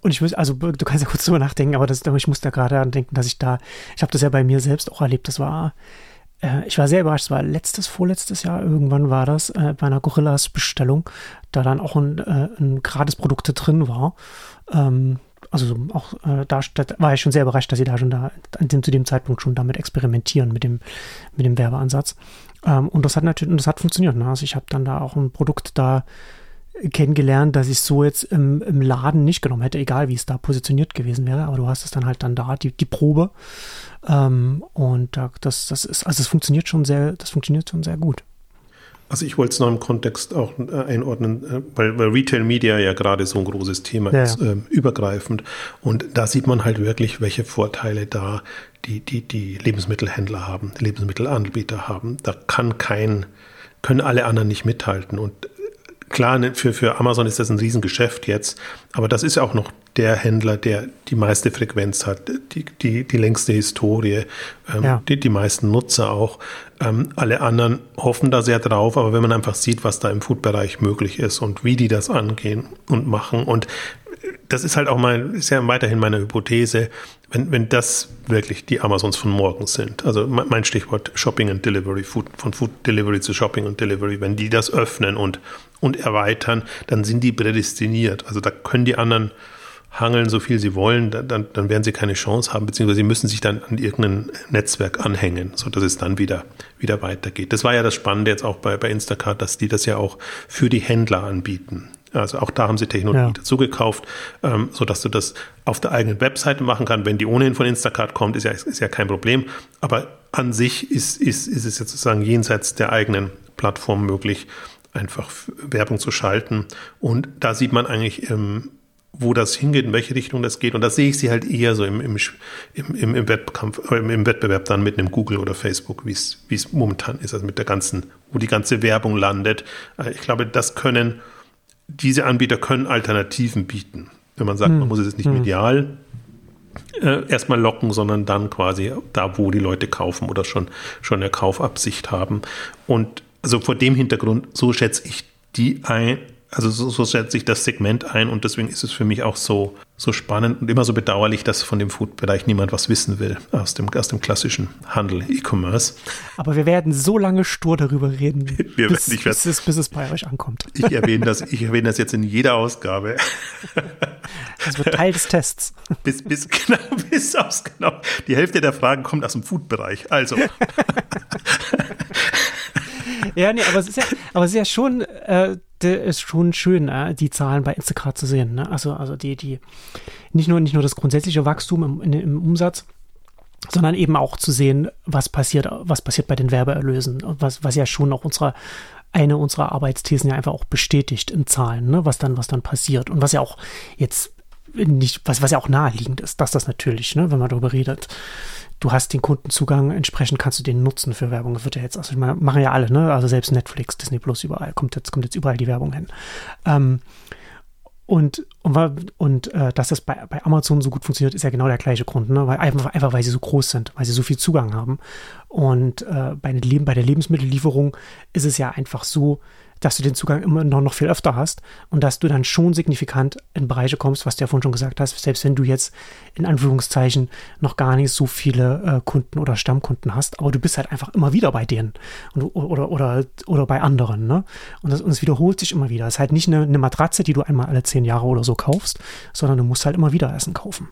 Und ich muss, also du kannst ja kurz drüber nachdenken, aber das, ich muss da gerade an denken, dass ich da, ich habe das ja bei mir selbst auch erlebt. Das war, äh, ich war sehr überrascht, es war letztes, vorletztes Jahr, irgendwann war das, äh, bei einer Gorillas-Bestellung, da dann auch ein, äh, ein Gratis-Produkte drin war. Ähm, also auch äh, da, da, war ich schon sehr überrascht, dass sie da schon da dem, zu dem Zeitpunkt schon damit experimentieren mit dem, mit dem Werbeansatz. Ähm, und das hat natürlich, und das hat funktioniert. Ne? Also ich habe dann da auch ein Produkt da kennengelernt, dass ich so jetzt im, im Laden nicht genommen hätte, egal wie es da positioniert gewesen wäre. Aber du hast es dann halt dann da, die, die Probe. Ähm, und das, das ist, also es funktioniert schon sehr, das funktioniert schon sehr gut. Also ich wollte es noch im Kontext auch äh, einordnen, äh, weil, weil Retail Media ja gerade so ein großes Thema ja, ist, äh, übergreifend. Und da sieht man halt wirklich, welche Vorteile da die, die, die Lebensmittelhändler haben, die Lebensmittelanbieter haben. Da kann kein, können alle anderen nicht mithalten. Und klar, ne, für, für Amazon ist das ein Riesengeschäft jetzt, aber das ist auch noch der Händler, der die meiste Frequenz hat, die, die, die längste Historie, ähm, ja. die, die meisten Nutzer auch. Ähm, alle anderen hoffen da sehr drauf, aber wenn man einfach sieht, was da im Food-Bereich möglich ist und wie die das angehen und machen und das ist halt auch mal, ist ja weiterhin meine Hypothese, wenn, wenn das wirklich die Amazons von morgen sind, also mein Stichwort Shopping and Delivery, Food, von Food Delivery zu Shopping und Delivery, wenn die das öffnen und, und erweitern, dann sind die prädestiniert. Also da können die anderen hangeln, so viel sie wollen, dann, dann werden sie keine Chance haben, beziehungsweise sie müssen sich dann an irgendein Netzwerk anhängen, sodass es dann wieder, wieder weitergeht. Das war ja das Spannende jetzt auch bei, bei Instacart, dass die das ja auch für die Händler anbieten. Also auch da haben sie Technologie ja. dazu gekauft, ähm, sodass du das auf der eigenen Webseite machen kannst. Wenn die ohnehin von Instacart kommt, ist ja, ist ja kein Problem. Aber an sich ist, ist, ist es jetzt sozusagen jenseits der eigenen Plattform möglich, einfach Werbung zu schalten. Und da sieht man eigentlich, ähm, wo das hingeht, in welche Richtung das geht. Und da sehe ich sie halt eher so im, im, im, im Wettkampf, äh, im Wettbewerb dann mit einem Google oder Facebook, wie es, wie es momentan ist, also mit der ganzen, wo die ganze Werbung landet. Äh, ich glaube, das können diese Anbieter können Alternativen bieten. Wenn man sagt, hm. man muss es nicht hm. medial äh, erstmal locken, sondern dann quasi da, wo die Leute kaufen oder schon, schon eine Kaufabsicht haben. Und also vor dem Hintergrund, so schätze ich die ein, also so, so schätze ich das Segment ein und deswegen ist es für mich auch so, so spannend und immer so bedauerlich, dass von dem Food-Bereich niemand was wissen will aus dem, aus dem klassischen Handel, E-Commerce. Aber wir werden so lange stur darüber reden, wir, bis, ich bis, es, bis es bei euch ankommt. Ich erwähne das, ich erwähne das jetzt in jeder Ausgabe. Das wird Teil des Tests. Bis, bis, genau, bis aus, genau. Die Hälfte der Fragen kommt aus dem Food-Bereich. Also. ja, nee, aber es ist ja, aber es ist ja schon, äh, ist schon schön, äh, die Zahlen bei Instacart zu sehen. Ne? Also, also die, die, nicht nur, nicht nur das grundsätzliche Wachstum im, im Umsatz, sondern eben auch zu sehen, was passiert, was passiert bei den Werbeerlösen, was, was ja schon auch unsere, eine unserer Arbeitsthesen ja einfach auch bestätigt in Zahlen, ne? was dann, was dann passiert und was ja auch jetzt nicht, was, was ja auch naheliegend ist, dass das natürlich, ne, wenn man darüber redet, du hast den Kundenzugang, entsprechend kannst du den nutzen für Werbung. Das wird ja jetzt, also ich meine, machen ja alle, ne? Also selbst Netflix, Disney Plus, überall, kommt jetzt, kommt jetzt überall die Werbung hin. Ähm, und, und, und äh, dass das bei, bei Amazon so gut funktioniert, ist ja genau der gleiche Grund, ne? weil einfach, einfach weil sie so groß sind, weil sie so viel Zugang haben. Und äh, bei, bei der Lebensmittellieferung ist es ja einfach so, dass du den Zugang immer noch, noch viel öfter hast und dass du dann schon signifikant in Bereiche kommst, was du ja vorhin schon gesagt hast, selbst wenn du jetzt in Anführungszeichen noch gar nicht so viele äh, Kunden oder Stammkunden hast, aber du bist halt einfach immer wieder bei denen und, oder, oder, oder bei anderen. Ne? Und, das, und es wiederholt sich immer wieder. Es ist halt nicht eine, eine Matratze, die du einmal alle zehn Jahre oder so kaufst, sondern du musst halt immer wieder Essen kaufen.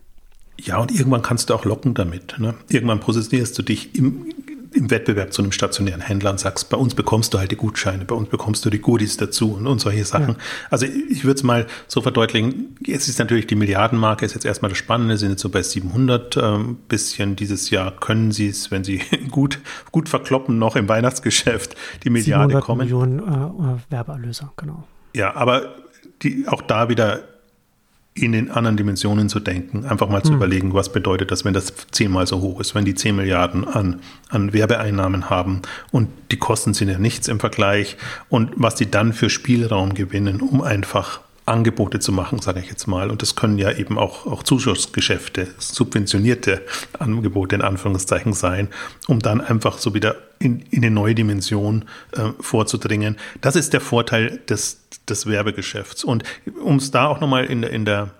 Ja, und irgendwann kannst du auch locken damit. Ne? Irgendwann positionierst du dich im, im Wettbewerb zu einem stationären Händler und sagst, bei uns bekommst du halt die Gutscheine, bei uns bekommst du die Goodies dazu und, und solche Sachen. Ja. Also ich würde es mal so verdeutlichen, jetzt ist natürlich die Milliardenmarke, ist jetzt erstmal das Spannende, sind jetzt so bei 700 ähm, bisschen dieses Jahr können sie es, wenn sie gut, gut verkloppen, noch im Weihnachtsgeschäft die Milliarde kommen. Millionen äh, Werbeerlöse, genau. Ja, aber die, auch da wieder in den anderen Dimensionen zu denken, einfach mal zu mhm. überlegen, was bedeutet das, wenn das zehnmal so hoch ist, wenn die zehn Milliarden an, an Werbeeinnahmen haben und die Kosten sind ja nichts im Vergleich und was die dann für Spielraum gewinnen, um einfach Angebote zu machen, sage ich jetzt mal. Und das können ja eben auch, auch Zuschussgeschäfte, subventionierte Angebote in Anführungszeichen sein, um dann einfach so wieder in, in eine neue Dimension äh, vorzudringen. Das ist der Vorteil des, des Werbegeschäfts. Und um es da auch nochmal in der, in der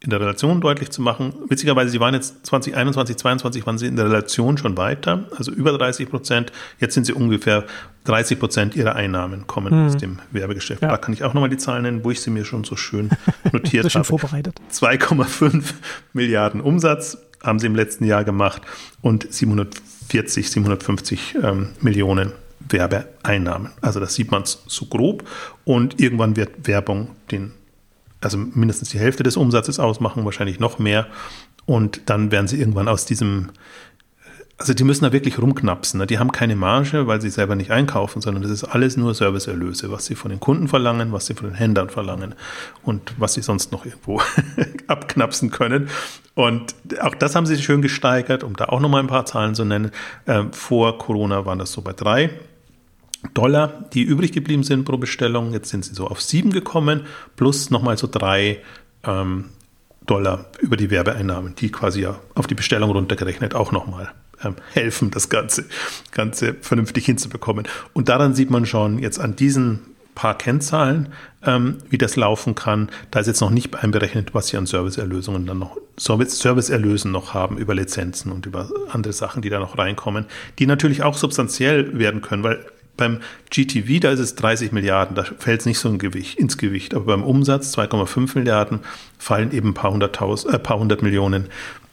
in der Relation deutlich zu machen. Witzigerweise, sie waren jetzt 2021, 2022 waren sie in der Relation schon weiter, also über 30 Prozent. Jetzt sind sie ungefähr 30 Prozent ihrer Einnahmen kommen hm. aus dem Werbegeschäft. Ja. Da kann ich auch nochmal die Zahlen nennen, wo ich sie mir schon so schön notiert so schön habe. vorbereitet. 2,5 Milliarden Umsatz haben sie im letzten Jahr gemacht und 740, 750 ähm, Millionen Werbeeinnahmen. Also das sieht man so grob und irgendwann wird Werbung den also mindestens die Hälfte des Umsatzes ausmachen, wahrscheinlich noch mehr. Und dann werden sie irgendwann aus diesem also die müssen da wirklich rumknapsen. Ne? Die haben keine Marge, weil sie selber nicht einkaufen, sondern das ist alles nur Serviceerlöse, was sie von den Kunden verlangen, was sie von den Händlern verlangen und was sie sonst noch irgendwo abknapsen können. Und auch das haben sie schön gesteigert, um da auch nochmal ein paar Zahlen zu nennen. Ähm, vor Corona waren das so bei drei Dollar, die übrig geblieben sind pro Bestellung. Jetzt sind sie so auf sieben gekommen, plus nochmal so drei ähm, Dollar über die Werbeeinnahmen, die quasi ja auf die Bestellung runtergerechnet auch nochmal ähm, helfen, das Ganze, Ganze vernünftig hinzubekommen. Und daran sieht man schon jetzt an diesen paar Kennzahlen, ähm, wie das laufen kann. Da ist jetzt noch nicht einberechnet, was sie an Serviceerlösungen dann noch, Serviceerlösen noch haben über Lizenzen und über andere Sachen, die da noch reinkommen, die natürlich auch substanziell werden können, weil beim GTV, da ist es 30 Milliarden, da fällt es nicht so ein Gewicht, ins Gewicht. Aber beim Umsatz 2,5 Milliarden fallen eben ein paar, hunderttausend, äh, paar hundert Millionen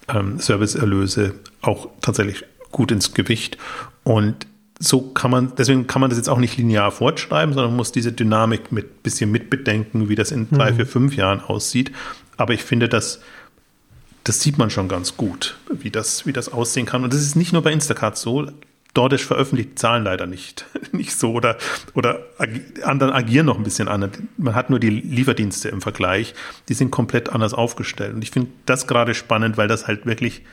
ähm, Serviceerlöse auch tatsächlich gut ins Gewicht. Und so kann man, deswegen kann man das jetzt auch nicht linear fortschreiben, sondern muss diese Dynamik mit bisschen mitbedenken, wie das in drei, mhm. vier, fünf Jahren aussieht. Aber ich finde, dass das sieht man schon ganz gut, wie das, wie das aussehen kann. Und das ist nicht nur bei Instacart so. DoorDash veröffentlicht Zahlen leider nicht, nicht so oder, oder anderen agieren noch ein bisschen anders. Man hat nur die Lieferdienste im Vergleich, die sind komplett anders aufgestellt. Und ich finde das gerade spannend, weil das halt wirklich,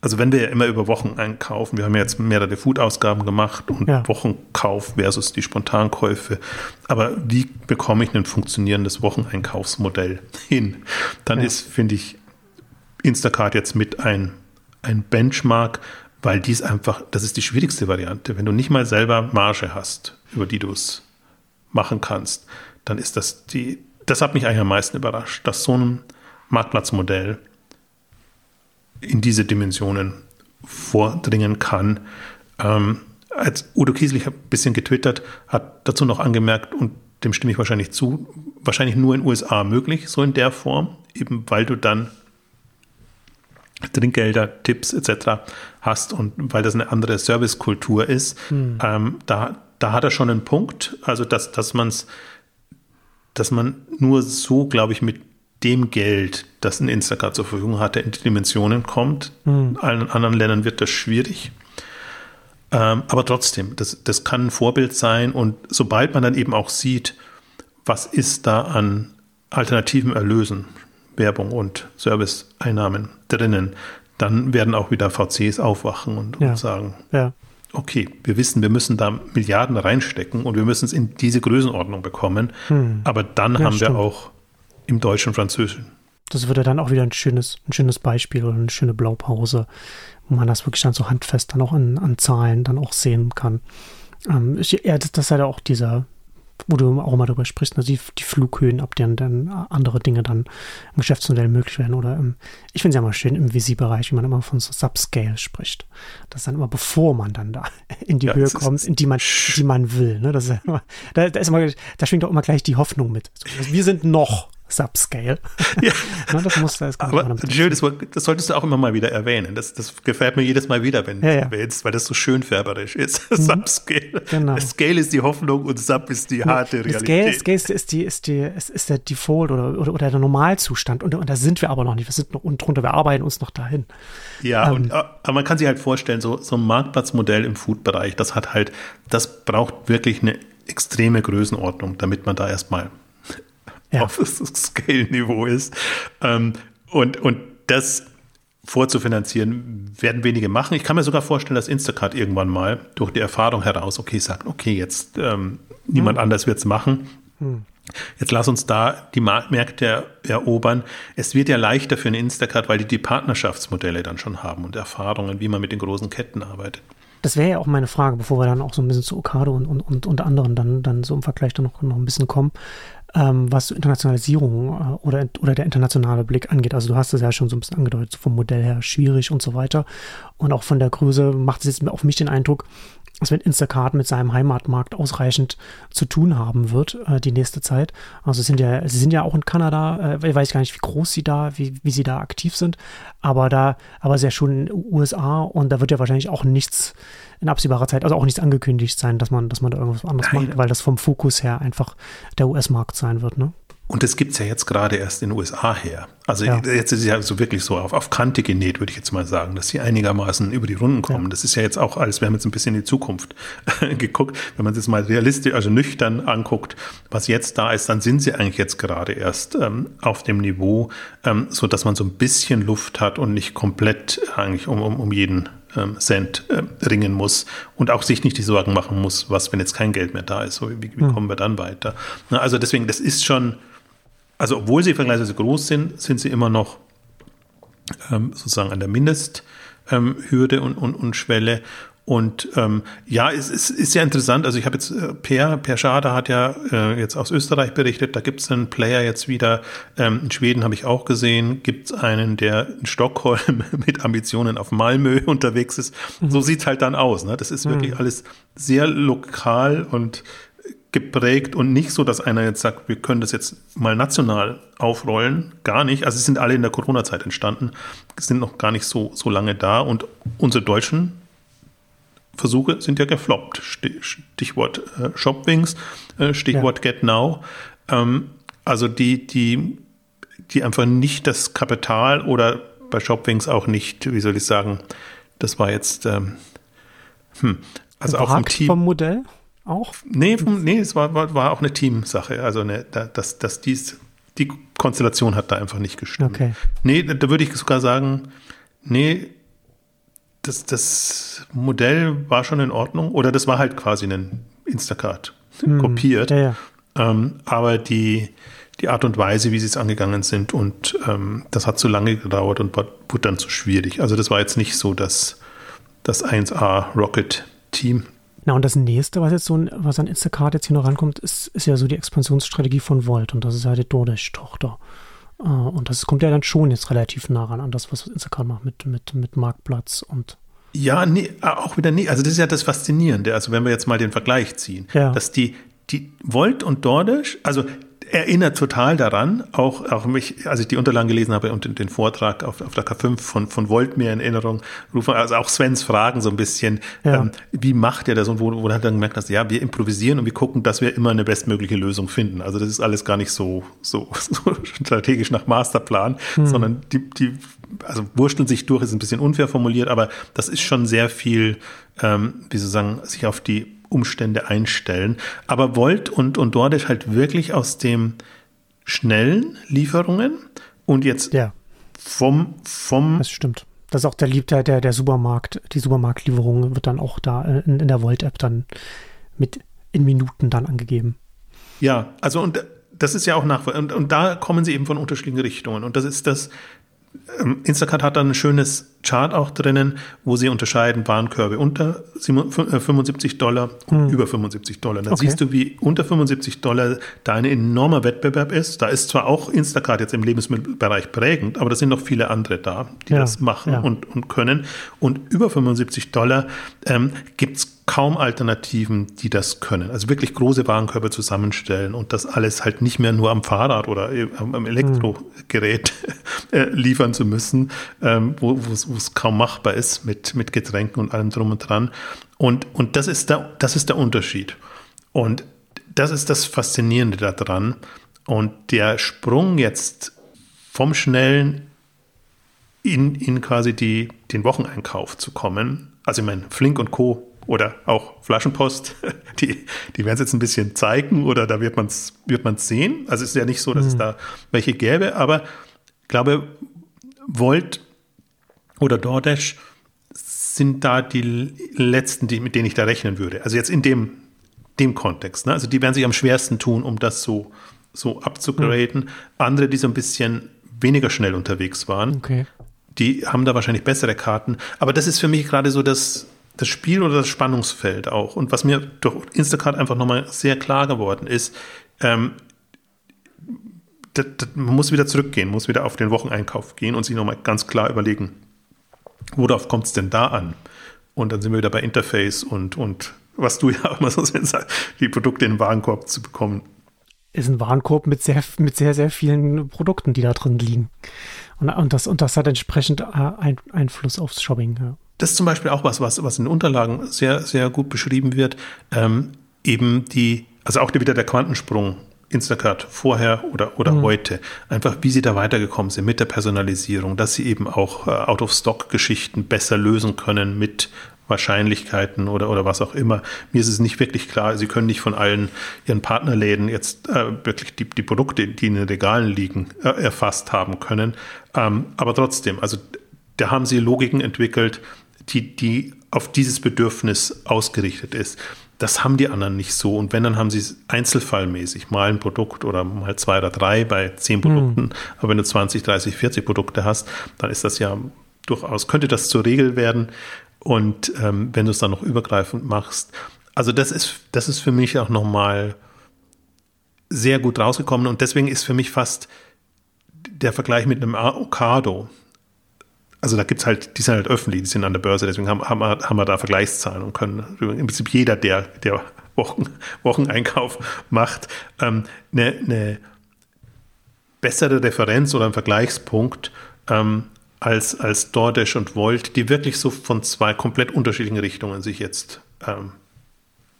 also wenn wir ja immer über Wochen einkaufen, wir haben ja jetzt mehrere Food-Ausgaben gemacht und ja. Wochenkauf versus die Spontankäufe, aber wie bekomme ich ein funktionierendes Wocheneinkaufsmodell hin? Dann ja. ist, finde ich, Instacart jetzt mit ein, ein Benchmark, weil dies einfach, das ist die schwierigste Variante. Wenn du nicht mal selber Marge hast, über die du es machen kannst, dann ist das die, das hat mich eigentlich am meisten überrascht, dass so ein Marktplatzmodell in diese Dimensionen vordringen kann. Ähm, als Udo Kieslich ein bisschen getwittert, hat dazu noch angemerkt, und dem stimme ich wahrscheinlich zu, wahrscheinlich nur in den USA möglich, so in der Form, eben weil du dann Trinkgelder, Tipps etc. hast und weil das eine andere Servicekultur ist, hm. ähm, da, da hat er schon einen Punkt. Also dass, dass man es, dass man nur so, glaube ich, mit dem Geld, das ein Instacart zur Verfügung hatte, in die Dimensionen kommt. Hm. In allen anderen Ländern wird das schwierig. Ähm, aber trotzdem, das, das kann ein Vorbild sein und sobald man dann eben auch sieht, was ist da an alternativen Erlösen, Werbung und Serviceeinnahmen drinnen, dann werden auch wieder VCs aufwachen und, ja. und sagen, ja. okay, wir wissen, wir müssen da Milliarden reinstecken und wir müssen es in diese Größenordnung bekommen, hm. aber dann ja, haben stimmt. wir auch im Deutschen und Französischen. Das würde dann auch wieder ein schönes, ein schönes Beispiel oder eine schöne Blaupause, wo man das wirklich dann so handfest dann auch an, an Zahlen dann auch sehen kann. Ähm, ich, ja, das, das ist halt auch dieser, wo du auch mal darüber sprichst, also die, die Flughöhen, ab denen dann andere Dinge dann im Geschäftsmodell möglich werden. Oder im, ich finde es ja immer schön im VC-Bereich, wie man immer von so Subscale spricht. Das ist dann immer bevor man dann da in die ja, Höhe kommt, in die man, die man will. Ne? Das ist immer, da, da, ist immer, da schwingt auch immer gleich die Hoffnung mit. Also wir sind noch Subscale. Ja. Na, das muss das Aber schön, das, das, solltest du auch immer mal wieder erwähnen. Das, das gefällt mir jedes Mal wieder, wenn du ja, ja. erwähnst, weil das so schön färberisch ist. Mhm. Subscale. Genau. Scale ist die Hoffnung und Sub ist die harte Realität. Scale, Scale ist, die, ist, die, ist, ist der Default oder, oder, oder der Normalzustand. Und, und da sind wir aber noch nicht. Wir sind noch unten drunter, wir arbeiten uns noch dahin. Ja, ähm, und, aber man kann sich halt vorstellen, so, so ein Marktplatzmodell im Food-Bereich, das hat halt, das braucht wirklich eine extreme Größenordnung, damit man da erstmal ja. auf Scale-Niveau ist. Ähm, und, und das vorzufinanzieren, werden wenige machen. Ich kann mir sogar vorstellen, dass Instacart irgendwann mal durch die Erfahrung heraus, okay, sagt, okay, jetzt ähm, niemand hm. anders wird es machen. Hm. Jetzt lass uns da die Märkte erobern. Es wird ja leichter für eine Instacart, weil die die Partnerschaftsmodelle dann schon haben und Erfahrungen, wie man mit den großen Ketten arbeitet. Das wäre ja auch meine Frage, bevor wir dann auch so ein bisschen zu Okado und, und, und unter anderem dann, dann so im Vergleich dann noch, noch ein bisschen kommen ähm, was Internationalisierung äh, oder, oder der internationale Blick angeht. Also du hast es ja schon so ein bisschen angedeutet, vom Modell her schwierig und so weiter. Und auch von der Größe macht es jetzt auf mich den Eindruck, dass wenn Instacart mit seinem Heimatmarkt ausreichend zu tun haben wird äh, die nächste Zeit. Also sind ja, sie sind ja auch in Kanada, äh, ich weiß gar nicht, wie groß sie da, wie, wie sie da aktiv sind, aber da, aber sehr schon in den USA und da wird ja wahrscheinlich auch nichts in absehbarer Zeit, also auch nichts angekündigt sein, dass man, dass man da irgendwas anderes Nein. macht, weil das vom Fokus her einfach der US-Markt sein wird, ne? Und das gibt es ja jetzt gerade erst in den USA her. Also ja. jetzt ist es ja so wirklich so auf, auf Kante genäht, würde ich jetzt mal sagen, dass sie einigermaßen über die Runden kommen. Ja. Das ist ja jetzt auch alles, wir haben jetzt ein bisschen in die Zukunft geguckt. Wenn man das mal realistisch, also nüchtern anguckt, was jetzt da ist, dann sind sie eigentlich jetzt gerade erst ähm, auf dem Niveau, ähm, so dass man so ein bisschen Luft hat und nicht komplett eigentlich um, um, um jeden ähm, Cent äh, ringen muss und auch sich nicht die Sorgen machen muss, was, wenn jetzt kein Geld mehr da ist, so, wie, wie hm. kommen wir dann weiter? Na, also deswegen, das ist schon, also obwohl sie vergleichsweise groß sind, sind sie immer noch ähm, sozusagen an der Mindesthürde ähm, und, und, und Schwelle. Und ähm, ja, es, es ist ja interessant. Also ich habe jetzt äh, Per, Per Schade hat ja äh, jetzt aus Österreich berichtet, da gibt es einen Player jetzt wieder. Ähm, in Schweden habe ich auch gesehen, gibt es einen, der in Stockholm mit Ambitionen auf Malmö unterwegs ist. Mhm. So sieht's halt dann aus. Ne? Das ist mhm. wirklich alles sehr lokal und geprägt und nicht so, dass einer jetzt sagt, wir können das jetzt mal national aufrollen. Gar nicht. Also sie sind alle in der Corona-Zeit entstanden, sind noch gar nicht so, so lange da und unsere deutschen Versuche sind ja gefloppt. Stichwort äh, Shopwings, äh, Stichwort ja. Get Now. Ähm, also die, die, die einfach nicht das Kapital oder bei Shopwings auch nicht, wie soll ich sagen, das war jetzt, ähm, hm, also auch vom Team. vom Modell? Auch? Nee, nee es war, war, war auch eine Teamsache. Also eine, dass, dass dies, die Konstellation hat da einfach nicht gestimmt. Okay. Nee, da würde ich sogar sagen, nee, das, das Modell war schon in Ordnung. Oder das war halt quasi ein Instacart hm, kopiert. Ja, ja. Ähm, aber die, die Art und Weise, wie sie es angegangen sind, und ähm, das hat zu lange gedauert und wurde dann zu schwierig. Also das war jetzt nicht so das, das 1A Rocket Team. Na, und das nächste, was jetzt so ein, was an Instacart jetzt hier noch rankommt, ist, ist ja so die Expansionsstrategie von Volt und das ist ja die DoorDash-Tochter. Äh, und das kommt ja dann schon jetzt relativ nah ran an das, was Instacart macht mit, mit, mit Marktplatz und. Ja, nee, auch wieder nee. Also das ist ja das Faszinierende. Also wenn wir jetzt mal den Vergleich ziehen, ja. dass die, die Volt und DoorDash, also erinnert total daran, auch, auch mich, als ich die Unterlagen gelesen habe und den Vortrag auf, auf der K5 von, von Volt mir in Erinnerung rufen, also auch Svens Fragen so ein bisschen, ja. ähm, wie macht er das und wo, wo hat er dann gemerkt, dass ja, wir improvisieren und wir gucken, dass wir immer eine bestmögliche Lösung finden. Also das ist alles gar nicht so, so, so strategisch nach Masterplan, hm. sondern die, die also wursteln sich durch, ist ein bisschen unfair formuliert, aber das ist schon sehr viel, ähm, wie soll sagen, sich auf die Umstände einstellen. Aber Volt und, und DoorDash halt wirklich aus dem schnellen Lieferungen und jetzt ja. vom, vom. Das stimmt. Das ist auch der Liebter, der, der Supermarkt, die Supermarktlieferung wird dann auch da in, in der Volt-App dann mit in Minuten dann angegeben. Ja, also und das ist ja auch nach und, und da kommen sie eben von unterschiedlichen Richtungen. Und das ist das, Instacart hat dann ein schönes Chart auch drinnen, wo sie unterscheiden Warenkörbe unter 75 äh, Dollar und hm. über 75 Dollar. Dann okay. siehst du, wie unter 75 Dollar da ein enormer Wettbewerb ist. Da ist zwar auch Instacart jetzt im Lebensmittelbereich prägend, aber da sind noch viele andere da, die ja, das machen ja. und, und können. Und über 75 Dollar ähm, gibt es kaum Alternativen, die das können. Also wirklich große Warenkörbe zusammenstellen und das alles halt nicht mehr nur am Fahrrad oder am Elektrogerät äh, liefern zu müssen, ähm, wo es kaum machbar ist mit, mit Getränken und allem drum und dran. Und, und das, ist der, das ist der Unterschied. Und das ist das Faszinierende daran. Und der Sprung jetzt vom Schnellen in, in quasi die, den Wocheneinkauf zu kommen, also ich meine, Flink und Co oder auch Flaschenpost, die, die werden es jetzt ein bisschen zeigen oder da wird man es wird man's sehen. Also es ist ja nicht so, dass mhm. es da welche gäbe, aber ich glaube, Volt oder DoorDash sind da die letzten, die, mit denen ich da rechnen würde. Also jetzt in dem, dem Kontext. Ne? Also die werden sich am schwersten tun, um das so, so abzugraden. Mhm. Andere, die so ein bisschen weniger schnell unterwegs waren, okay. die haben da wahrscheinlich bessere Karten. Aber das ist für mich gerade so das, das Spiel oder das Spannungsfeld auch. Und was mir durch Instacart einfach nochmal sehr klar geworden ist, ähm, das, das, man muss wieder zurückgehen, muss wieder auf den Wocheneinkauf gehen und sich nochmal ganz klar überlegen, worauf kommt es denn da an? Und dann sind wir wieder bei Interface und, und was du ja immer so sagst, die Produkte in den Warenkorb zu bekommen. Ist ein Warenkorb mit sehr, mit sehr, sehr vielen Produkten, die da drin liegen. Und, und, das, und das hat entsprechend äh, Einfluss aufs Shopping. Ja das ist zum Beispiel auch was, was, was in den Unterlagen sehr, sehr gut beschrieben wird. Ähm, eben die, also auch wieder der Quantensprung Instacart vorher oder, oder mhm. heute. Einfach, wie sie da weitergekommen sind mit der Personalisierung, dass sie eben auch äh, Out-of-Stock-Geschichten besser lösen können mit Wahrscheinlichkeiten oder, oder was auch immer. Mir ist es nicht wirklich klar, sie können nicht von allen ihren Partnerläden jetzt äh, wirklich die, die Produkte, die in den Regalen liegen, äh, erfasst haben können. Ähm, aber trotzdem, also da haben sie Logiken entwickelt, die, die auf dieses Bedürfnis ausgerichtet ist. Das haben die anderen nicht so. Und wenn, dann haben sie es einzelfallmäßig, mal ein Produkt oder mal zwei oder drei bei zehn Produkten. Mhm. Aber wenn du 20, 30, 40 Produkte hast, dann ist das ja durchaus, könnte das zur Regel werden. Und ähm, wenn du es dann noch übergreifend machst, also das ist, das ist für mich auch nochmal sehr gut rausgekommen. Und deswegen ist für mich fast der Vergleich mit einem Okado also da gibt es halt, die sind halt öffentlich, die sind an der Börse, deswegen haben, haben, wir, haben wir da Vergleichszahlen und können im Prinzip jeder, der, der Wochen, Wocheneinkauf macht, ähm, eine, eine bessere Referenz oder einen Vergleichspunkt ähm, als, als DoorDash und Volt, die wirklich so von zwei komplett unterschiedlichen Richtungen sich jetzt ähm,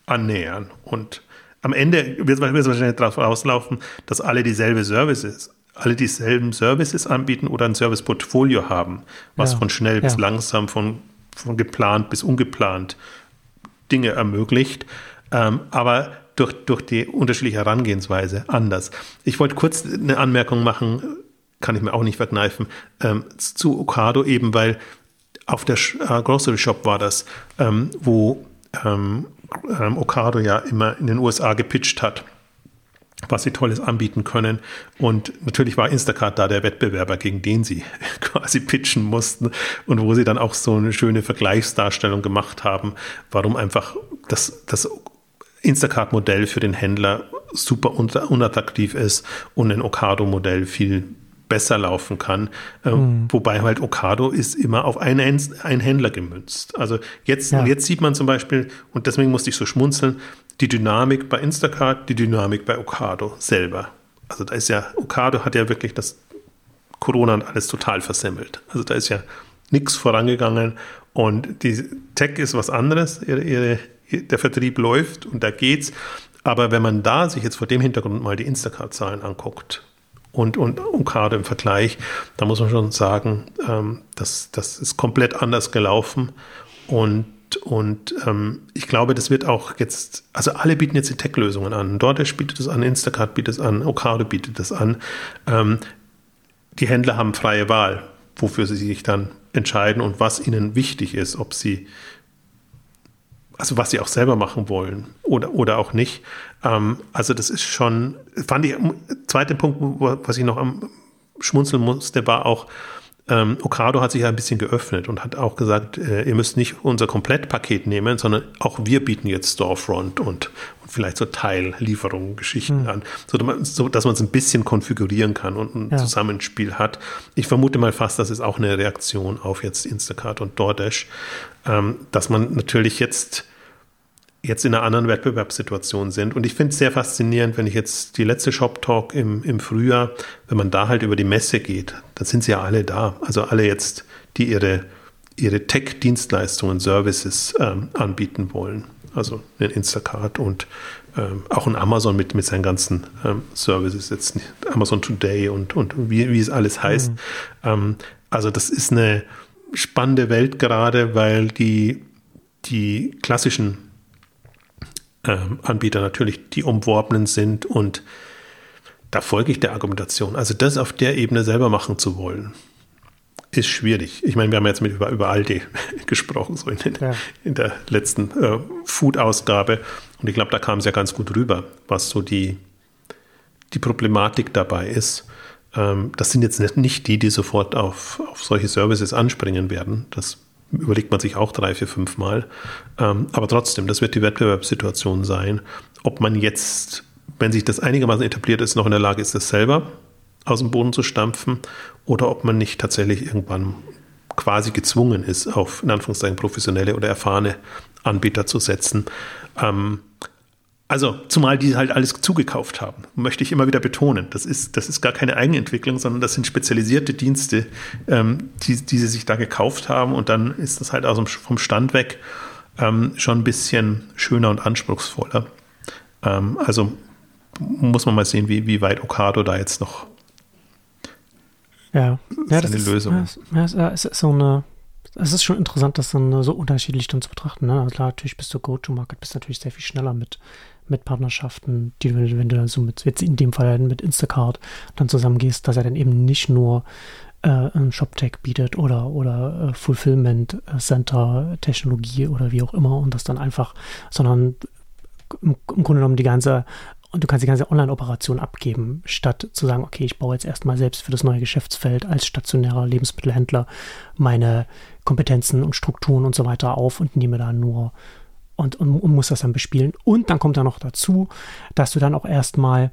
annähern. Und am Ende wird es wahrscheinlich darauf auslaufen, dass alle dieselbe Services alle dieselben Services anbieten oder ein Serviceportfolio haben, was ja, von schnell ja. bis langsam, von, von geplant bis ungeplant Dinge ermöglicht. Ähm, aber durch, durch die unterschiedliche Herangehensweise anders. Ich wollte kurz eine Anmerkung machen, kann ich mir auch nicht verkneifen, ähm, zu Ocado eben, weil auf der äh, Grocery Shop war das, ähm, wo ähm, Ocado ja immer in den USA gepitcht hat was sie Tolles anbieten können. Und natürlich war Instacart da der Wettbewerber, gegen den sie quasi pitchen mussten und wo sie dann auch so eine schöne Vergleichsdarstellung gemacht haben, warum einfach das, das Instacart-Modell für den Händler super unattraktiv ist und ein Ocado-Modell viel besser laufen kann. Mhm. Wobei halt Ocado ist immer auf einen, einen Händler gemünzt. Also jetzt, ja. jetzt sieht man zum Beispiel, und deswegen musste ich so schmunzeln, die Dynamik bei Instacart, die Dynamik bei Ocado selber. Also da ist ja, Ocado hat ja wirklich das Corona und alles total versemmelt. Also da ist ja nichts vorangegangen und die Tech ist was anderes. Ihre, ihre, der Vertrieb läuft und da geht's. Aber wenn man da sich jetzt vor dem Hintergrund mal die Instacart-Zahlen anguckt und, und Ocado im Vergleich, da muss man schon sagen, ähm, das, das ist komplett anders gelaufen und und ähm, ich glaube, das wird auch jetzt, also alle bieten jetzt die Tech-Lösungen an. DoorDash bietet es an, Instacart bietet es an, Ocado bietet es an. Ähm, die Händler haben freie Wahl, wofür sie sich dann entscheiden und was ihnen wichtig ist, ob sie, also was sie auch selber machen wollen oder, oder auch nicht. Ähm, also das ist schon, fand ich, zweiter Punkt, was ich noch am schmunzeln musste, war auch, ähm, Ocado hat sich ja ein bisschen geöffnet und hat auch gesagt, äh, ihr müsst nicht unser Komplettpaket nehmen, sondern auch wir bieten jetzt Storefront und, und vielleicht so Teillieferungen, Geschichten mhm. an, so, so dass man es ein bisschen konfigurieren kann und ein ja. Zusammenspiel hat. Ich vermute mal fast, das ist auch eine Reaktion auf jetzt Instacart und DoorDash, ähm, dass man natürlich jetzt jetzt in einer anderen Wettbewerbssituation sind. Und ich finde es sehr faszinierend, wenn ich jetzt die letzte Shop Talk im, im Frühjahr, wenn man da halt über die Messe geht, dann sind sie ja alle da. Also alle jetzt, die ihre, ihre Tech-Dienstleistungen, Services ähm, anbieten wollen. Also ein Instacart und ähm, auch ein Amazon mit, mit seinen ganzen ähm, Services, jetzt Amazon Today und, und wie, wie es alles heißt. Mhm. Ähm, also das ist eine spannende Welt gerade, weil die, die klassischen ähm, Anbieter natürlich die umworbenen sind und da folge ich der Argumentation. Also das auf der Ebene selber machen zu wollen, ist schwierig. Ich meine, wir haben jetzt mit über, über Aldi gesprochen, so in, den, ja. in der letzten äh, Food-Ausgabe. Und ich glaube, da kam es ja ganz gut rüber, was so die, die Problematik dabei ist. Ähm, das sind jetzt nicht die, die sofort auf, auf solche Services anspringen werden. Das überlegt man sich auch drei, vier, fünf Mal. Ähm, aber trotzdem, das wird die Wettbewerbssituation sein. Ob man jetzt, wenn sich das einigermaßen etabliert ist, noch in der Lage ist, das selber aus dem Boden zu stampfen oder ob man nicht tatsächlich irgendwann quasi gezwungen ist, auf in Anführungszeichen professionelle oder erfahrene Anbieter zu setzen. Ähm, also, zumal die halt alles zugekauft haben, möchte ich immer wieder betonen. Das ist, das ist gar keine Eigenentwicklung, sondern das sind spezialisierte Dienste, ähm, die, die sie sich da gekauft haben. Und dann ist das halt also vom Stand weg ähm, schon ein bisschen schöner und anspruchsvoller. Ähm, also, muss man mal sehen, wie, wie weit Okado da jetzt noch ja. ja seine ist, Lösung. Ja, es, es ist so eine es ist schon interessant, das dann so unterschiedlich dann zu betrachten. Ne? Also klar, natürlich bist du Go-to-Market, bist natürlich sehr viel schneller mit, mit Partnerschaften, die wenn du dann so mit, jetzt in dem Fall mit Instacart dann zusammengehst, dass er dann eben nicht nur äh, ShopTech bietet oder, oder äh, Fulfillment Center Technologie oder wie auch immer und das dann einfach, sondern im, im Grunde genommen die ganze und du kannst die ganze Online-Operation abgeben, statt zu sagen, okay, ich baue jetzt erstmal selbst für das neue Geschäftsfeld als stationärer Lebensmittelhändler meine Kompetenzen und Strukturen und so weiter auf und nehme da nur und, und, und muss das dann bespielen. Und dann kommt da noch dazu, dass du dann auch erstmal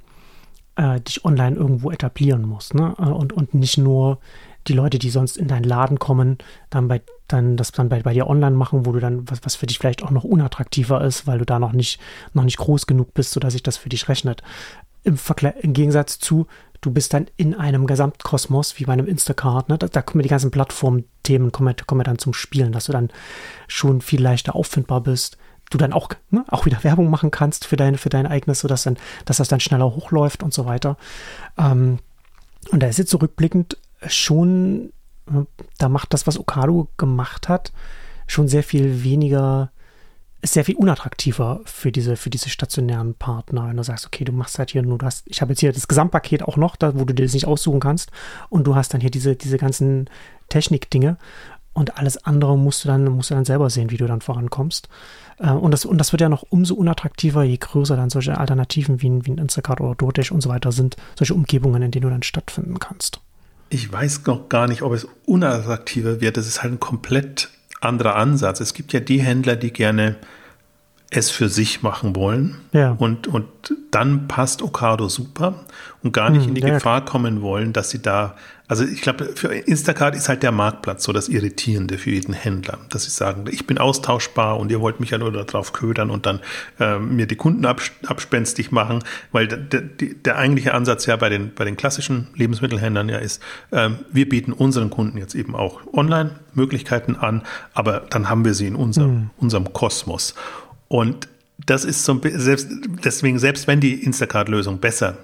äh, dich online irgendwo etablieren musst. Ne? Und, und nicht nur die Leute, die sonst in deinen Laden kommen, dann bei dann das dann bei, bei dir online machen, wo du dann, was, was für dich vielleicht auch noch unattraktiver ist, weil du da noch nicht, noch nicht groß genug bist, sodass sich das für dich rechnet. Im, Vergleich, Im Gegensatz zu, du bist dann in einem Gesamtkosmos, wie bei einem Instacart, ne? da, da kommen die ganzen Plattformthemen kommen, kommen dann zum Spielen, dass du dann schon viel leichter auffindbar bist, du dann auch, ne, auch wieder Werbung machen kannst für deine, für dein eigenes, sodass dann, dass das dann schneller hochläuft und so weiter. Ähm, und da ist jetzt zurückblickend schon, da macht das, was Okado gemacht hat, schon sehr viel weniger, sehr viel unattraktiver für diese, für diese stationären Partner. Wenn du sagst, okay, du machst halt hier nur das, ich habe jetzt hier das Gesamtpaket auch noch, da, wo du dir das nicht aussuchen kannst und du hast dann hier diese, diese ganzen Technikdinge und alles andere musst du dann, musst du dann selber sehen, wie du dann vorankommst. Äh, und das, und das wird ja noch umso unattraktiver, je größer dann solche Alternativen wie, wie ein Instacart oder DoorDash und so weiter sind, solche Umgebungen, in denen du dann stattfinden kannst ich weiß noch gar nicht, ob es unattraktiver wird. Das ist halt ein komplett anderer Ansatz. Es gibt ja die Händler, die gerne es für sich machen wollen. Ja. Und, und dann passt Okado super und gar nicht hm, in die Gefahr kommen wollen, dass sie da also ich glaube, für Instacart ist halt der Marktplatz so das Irritierende für jeden Händler, dass sie sagen, ich bin austauschbar und ihr wollt mich ja nur darauf ködern und dann äh, mir die Kunden abspenstig machen, weil der, der, eigentliche Ansatz ja bei den, bei den klassischen Lebensmittelhändlern ja ist, äh, wir bieten unseren Kunden jetzt eben auch Online-Möglichkeiten an, aber dann haben wir sie in unserem, mhm. unserem Kosmos. Und das ist so, selbst, deswegen, selbst wenn die Instacart-Lösung besser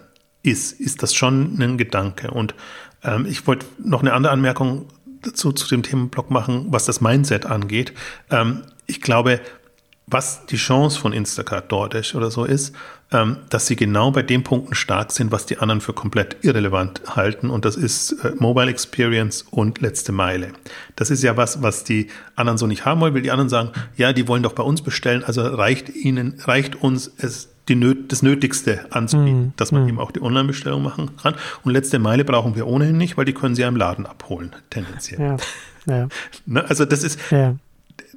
ist, ist das schon ein Gedanke. Und ähm, ich wollte noch eine andere Anmerkung dazu zu dem Themenblock machen, was das Mindset angeht. Ähm, ich glaube, was die Chance von Instacart, DoorDash oder so ist, ähm, dass sie genau bei den Punkten stark sind, was die anderen für komplett irrelevant halten. Und das ist äh, Mobile Experience und letzte Meile. Das ist ja was, was die anderen so nicht haben wollen, weil die anderen sagen, ja, die wollen doch bei uns bestellen, also reicht ihnen, reicht uns es Nöt das Nötigste anzubieten, mm, dass man mm. eben auch die Online-Bestellung machen kann. Und letzte Meile brauchen wir ohnehin nicht, weil die können sie ja im Laden abholen, tendenziell. Ja, ja. Ne, also das ist, ja.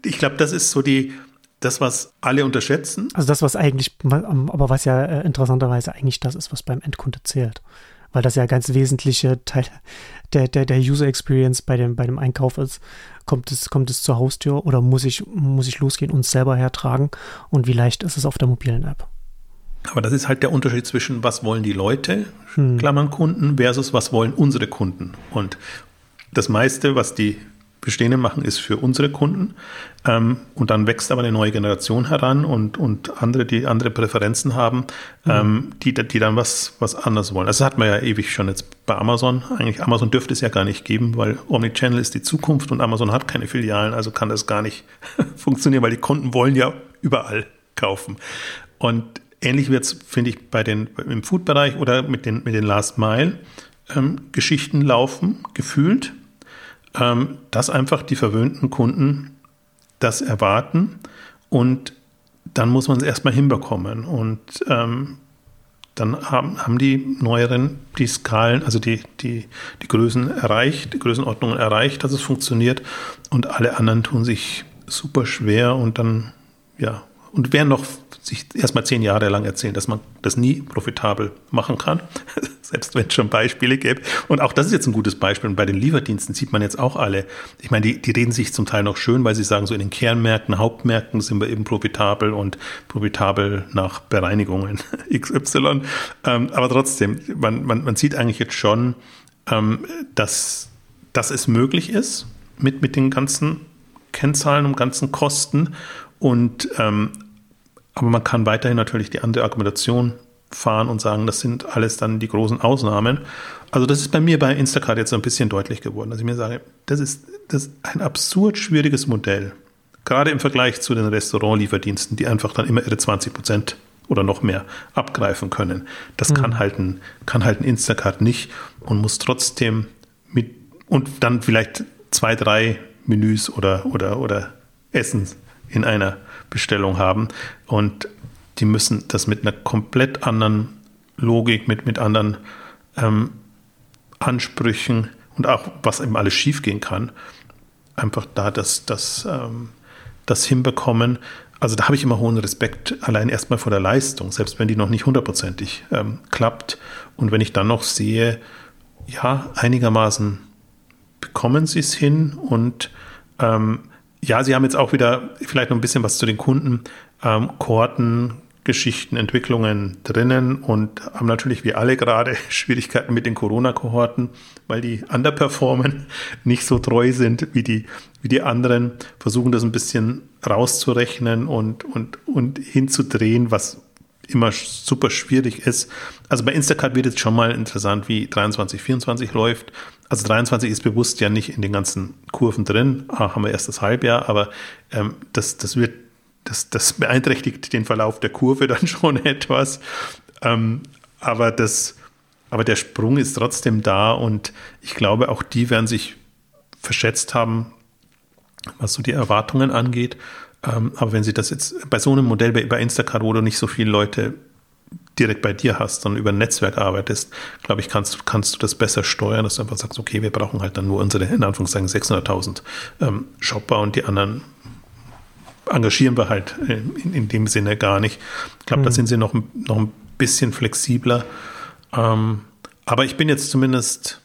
ich glaube, das ist so die, das, was alle unterschätzen. Also das, was eigentlich, aber was ja äh, interessanterweise eigentlich das ist, was beim Endkunde zählt. Weil das ja ganz wesentliche Teil der, der, der User Experience bei dem, bei dem Einkauf ist. Kommt es, kommt es zur Haustür oder muss ich, muss ich losgehen und es selber hertragen? Und wie leicht ist es auf der mobilen App? Aber das ist halt der Unterschied zwischen, was wollen die Leute, hm. Klammern Kunden, versus was wollen unsere Kunden. Und das meiste, was die Bestehenden machen, ist für unsere Kunden. Ähm, und dann wächst aber eine neue Generation heran und, und andere, die andere Präferenzen haben, mhm. ähm, die, die dann was, was anderes wollen. Also das hat man ja ewig schon jetzt bei Amazon. Eigentlich Amazon dürfte es ja gar nicht geben, weil Omnichannel ist die Zukunft und Amazon hat keine Filialen, also kann das gar nicht funktionieren, weil die Kunden wollen ja überall kaufen. Und Ähnlich wird es, finde ich, bei den, im Food-Bereich oder mit den, mit den Last Mile ähm, laufen, gefühlt, ähm, dass einfach die verwöhnten Kunden das erwarten und dann muss man es erstmal hinbekommen. Und ähm, dann haben, haben die neueren die Skalen, also die, die, die Größen erreicht, die Größenordnungen erreicht, dass es funktioniert und alle anderen tun sich super schwer und dann, ja, und wer noch sich erstmal zehn Jahre lang erzählen, dass man das nie profitabel machen kann, selbst wenn es schon Beispiele gäbe. Und auch das ist jetzt ein gutes Beispiel. Und bei den Lieferdiensten sieht man jetzt auch alle, ich meine, die, die reden sich zum Teil noch schön, weil sie sagen, so in den Kernmärkten, Hauptmärkten sind wir eben profitabel und profitabel nach Bereinigungen XY. Ähm, aber trotzdem, man, man, man sieht eigentlich jetzt schon, ähm, dass, dass es möglich ist mit, mit den ganzen Kennzahlen und ganzen Kosten und ähm, aber man kann weiterhin natürlich die andere Argumentation fahren und sagen, das sind alles dann die großen Ausnahmen. Also das ist bei mir bei Instacart jetzt so ein bisschen deutlich geworden, dass ich mir sage, das ist, das ist ein absurd schwieriges Modell. Gerade im Vergleich zu den Restaurantlieferdiensten, die einfach dann immer ihre 20 Prozent oder noch mehr abgreifen können. Das mhm. kann, halt ein, kann halt ein Instacart nicht und muss trotzdem mit und dann vielleicht zwei, drei Menüs oder, oder, oder Essen in einer Bestellung haben. Und die müssen das mit einer komplett anderen Logik, mit, mit anderen ähm, Ansprüchen und auch was eben alles schiefgehen kann, einfach da das, das, ähm, das hinbekommen. Also da habe ich immer hohen Respekt, allein erstmal vor der Leistung, selbst wenn die noch nicht hundertprozentig ähm, klappt. Und wenn ich dann noch sehe, ja, einigermaßen bekommen sie es hin und ähm, ja, sie haben jetzt auch wieder vielleicht noch ein bisschen was zu den Kunden, ähm, Kohorten, Geschichten, Entwicklungen drinnen und haben natürlich wie alle gerade Schwierigkeiten mit den Corona-Kohorten, weil die underperformen, nicht so treu sind wie die, wie die anderen, versuchen das ein bisschen rauszurechnen und, und, und hinzudrehen, was immer super schwierig ist. Also bei Instacart wird jetzt schon mal interessant, wie 23, 24 läuft. Also 23 ist bewusst ja nicht in den ganzen Kurven drin, ah, haben wir erst das Halbjahr, aber ähm, das, das wird das, das beeinträchtigt den Verlauf der Kurve dann schon etwas. Ähm, aber, das, aber der Sprung ist trotzdem da und ich glaube, auch die werden sich verschätzt haben, was so die Erwartungen angeht. Ähm, aber wenn sie das jetzt bei so einem Modell bei, bei Instacart, wo du nicht so viele Leute direkt bei dir hast, sondern über ein Netzwerk arbeitest, glaube ich, kannst, kannst du das besser steuern, dass du einfach sagst, okay, wir brauchen halt dann nur unsere, in Anführungszeichen, 600.000 ähm, Shopper und die anderen engagieren wir halt in, in dem Sinne gar nicht. Ich glaube, mhm. da sind sie noch, noch ein bisschen flexibler. Ähm, aber ich bin jetzt zumindest,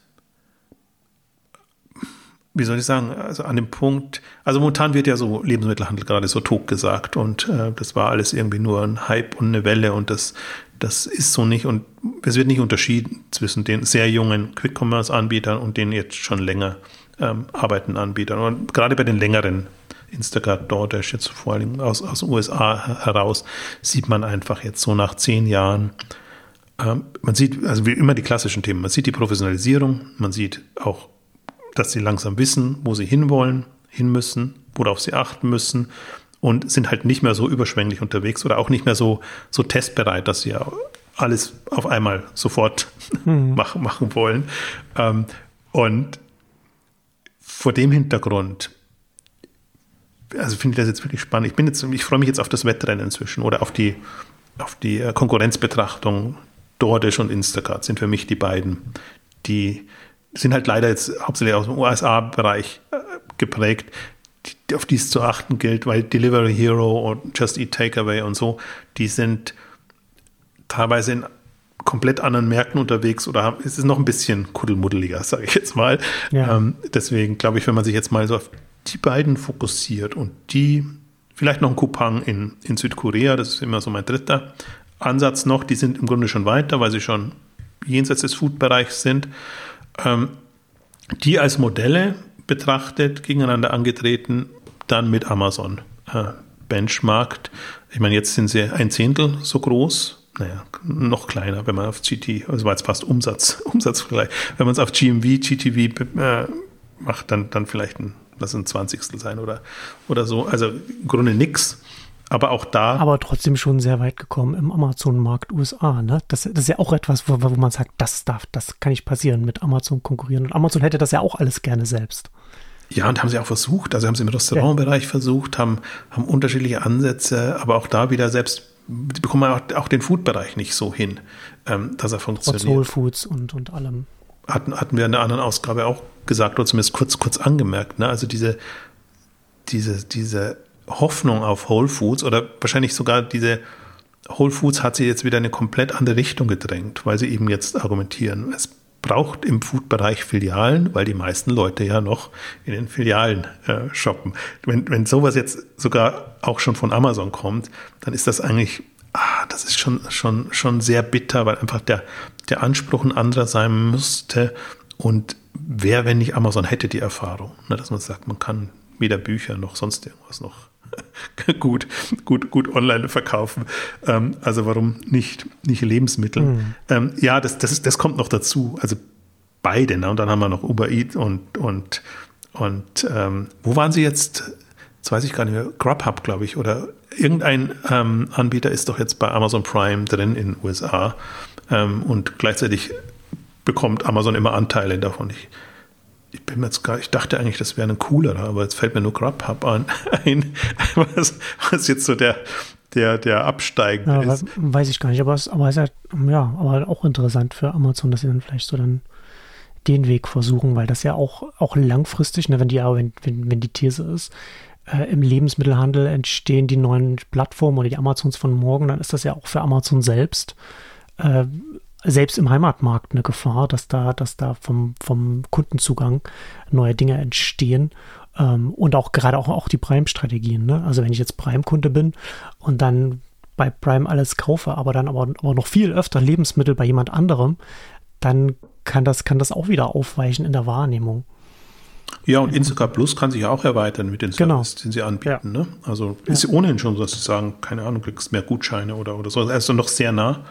wie soll ich sagen, also an dem Punkt, also momentan wird ja so Lebensmittelhandel gerade so tot gesagt und äh, das war alles irgendwie nur ein Hype und eine Welle und das, das ist so nicht und es wird nicht unterschieden zwischen den sehr jungen Quick-Commerce-Anbietern und den jetzt schon länger ähm, arbeitenden Anbietern. Und gerade bei den längeren Instacart, DoorDash jetzt vor allem aus, aus den USA heraus, sieht man einfach jetzt so nach zehn Jahren, ähm, man sieht, also wie immer die klassischen Themen, man sieht die Professionalisierung, man sieht auch, dass sie langsam wissen, wo sie hinwollen, hin müssen, worauf sie achten müssen und sind halt nicht mehr so überschwänglich unterwegs oder auch nicht mehr so, so testbereit, dass sie alles auf einmal sofort mhm. machen, machen wollen. Ähm, und vor dem Hintergrund also finde ich das jetzt wirklich spannend. Ich bin jetzt, ich freue mich jetzt auf das Wettrennen inzwischen oder auf die, auf die äh, Konkurrenzbetrachtung. DoorDash und Instacart sind für mich die beiden, die sind halt leider jetzt hauptsächlich aus dem USA-Bereich äh, geprägt, die, auf die es zu achten gilt, weil Delivery Hero und Just Eat Takeaway und so, die sind teilweise in komplett anderen Märkten unterwegs oder haben, es ist noch ein bisschen kuddelmuddeliger, sage ich jetzt mal. Ja. Ähm, deswegen glaube ich, wenn man sich jetzt mal so auf die beiden fokussiert und die, vielleicht noch ein Coupang in, in Südkorea, das ist immer so mein dritter Ansatz noch, die sind im Grunde schon weiter, weil sie schon jenseits des Food-Bereichs sind, ähm, die als Modelle betrachtet, gegeneinander angetreten, dann mit Amazon äh, benchmarkt. Ich meine, jetzt sind sie ein Zehntel so groß, naja, noch kleiner, wenn man auf GT, also war jetzt fast Umsatz, Umsatzvergleich, wenn man es auf GMV, GTV äh, macht, dann, dann vielleicht ein lass ein Zwanzigstel sein oder, oder so. Also im Grunde nix. Aber auch da. Aber trotzdem schon sehr weit gekommen im Amazon-Markt USA. Ne? Das, das, ist ja auch etwas, wo, wo man sagt, das darf, das kann nicht passieren, mit Amazon konkurrieren. Und Amazon hätte das ja auch alles gerne selbst. Ja, und haben sie auch versucht. Also haben sie im Restaurantbereich ja. versucht, haben, haben unterschiedliche Ansätze, aber auch da wieder selbst die bekommen auch, auch den Food-Bereich nicht so hin, ähm, dass er funktioniert. Trotz Whole Foods und, und allem. Hatten, hatten wir in der anderen Ausgabe auch gesagt oder zumindest kurz, kurz angemerkt. Ne? Also diese, diese, diese Hoffnung auf Whole Foods oder wahrscheinlich sogar diese Whole Foods hat sie jetzt wieder in eine komplett andere Richtung gedrängt, weil sie eben jetzt argumentieren, es braucht im Food-Bereich Filialen, weil die meisten Leute ja noch in den Filialen äh, shoppen. Wenn, wenn sowas jetzt sogar auch schon von Amazon kommt, dann ist das eigentlich, ah, das ist schon, schon, schon sehr bitter, weil einfach der, der Anspruch ein anderer sein müsste und wer, wenn nicht Amazon, hätte die Erfahrung, ne, dass man sagt, man kann weder Bücher noch sonst irgendwas noch gut, gut, gut online verkaufen. Ähm, also warum nicht, nicht Lebensmittel? Mhm. Ähm, ja, das, das, das kommt noch dazu. Also beide. Ne? Und dann haben wir noch Uber Eats und, und, und ähm, wo waren sie jetzt? Das weiß ich gar nicht mehr. Grubhub, glaube ich, oder irgendein ähm, Anbieter ist doch jetzt bei Amazon Prime drin in den USA. Ähm, und gleichzeitig bekommt Amazon immer Anteile davon. Ich, ich bin jetzt gar, ich dachte eigentlich, das wäre ein cooler, aber jetzt fällt mir nur Grubhub an, ein, was, was jetzt so der, der, der absteigende ja, ist. Weiß ich gar nicht, aber es aber ist halt, ja, aber auch interessant für Amazon, dass sie dann vielleicht so dann den Weg versuchen, weil das ja auch, auch langfristig, ne, wenn die, wenn, wenn, wenn die These ist, äh, im Lebensmittelhandel entstehen die neuen Plattformen oder die Amazons von morgen, dann ist das ja auch für Amazon selbst äh, selbst im Heimatmarkt eine Gefahr, dass da, dass da vom, vom Kundenzugang neue Dinge entstehen. Ähm, und auch gerade auch, auch die Prime-Strategien. Ne? Also wenn ich jetzt Prime-Kunde bin und dann bei Prime alles kaufe, aber dann aber, aber noch viel öfter Lebensmittel bei jemand anderem, dann kann das, kann das auch wieder aufweichen in der Wahrnehmung. Ja, und Instacart Plus kann sich auch erweitern mit den genau. Services, den sie anbieten. Ja. Ne? Also ist ja. ohnehin schon so, dass sie sagen, keine Ahnung, kriegst mehr Gutscheine oder, oder so. Also noch sehr nah.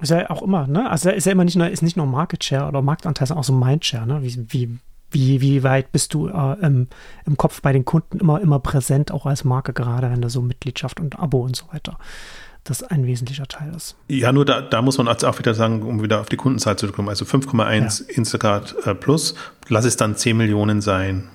Ist ja auch immer, ne? Also ist ja immer nicht nur, ist nicht nur Market Share oder Marktanteil, sondern auch so Mindshare, ne? Wie, wie, wie, wie weit bist du äh, im, im Kopf bei den Kunden immer, immer präsent, auch als Marke, gerade wenn du so Mitgliedschaft und Abo und so weiter das ein wesentlicher Teil ist. Ja, nur da, da muss man auch wieder sagen, um wieder auf die Kundenzahl zurückzukommen, also 5,1 ja. Instacart äh, Plus, lass es dann 10 Millionen sein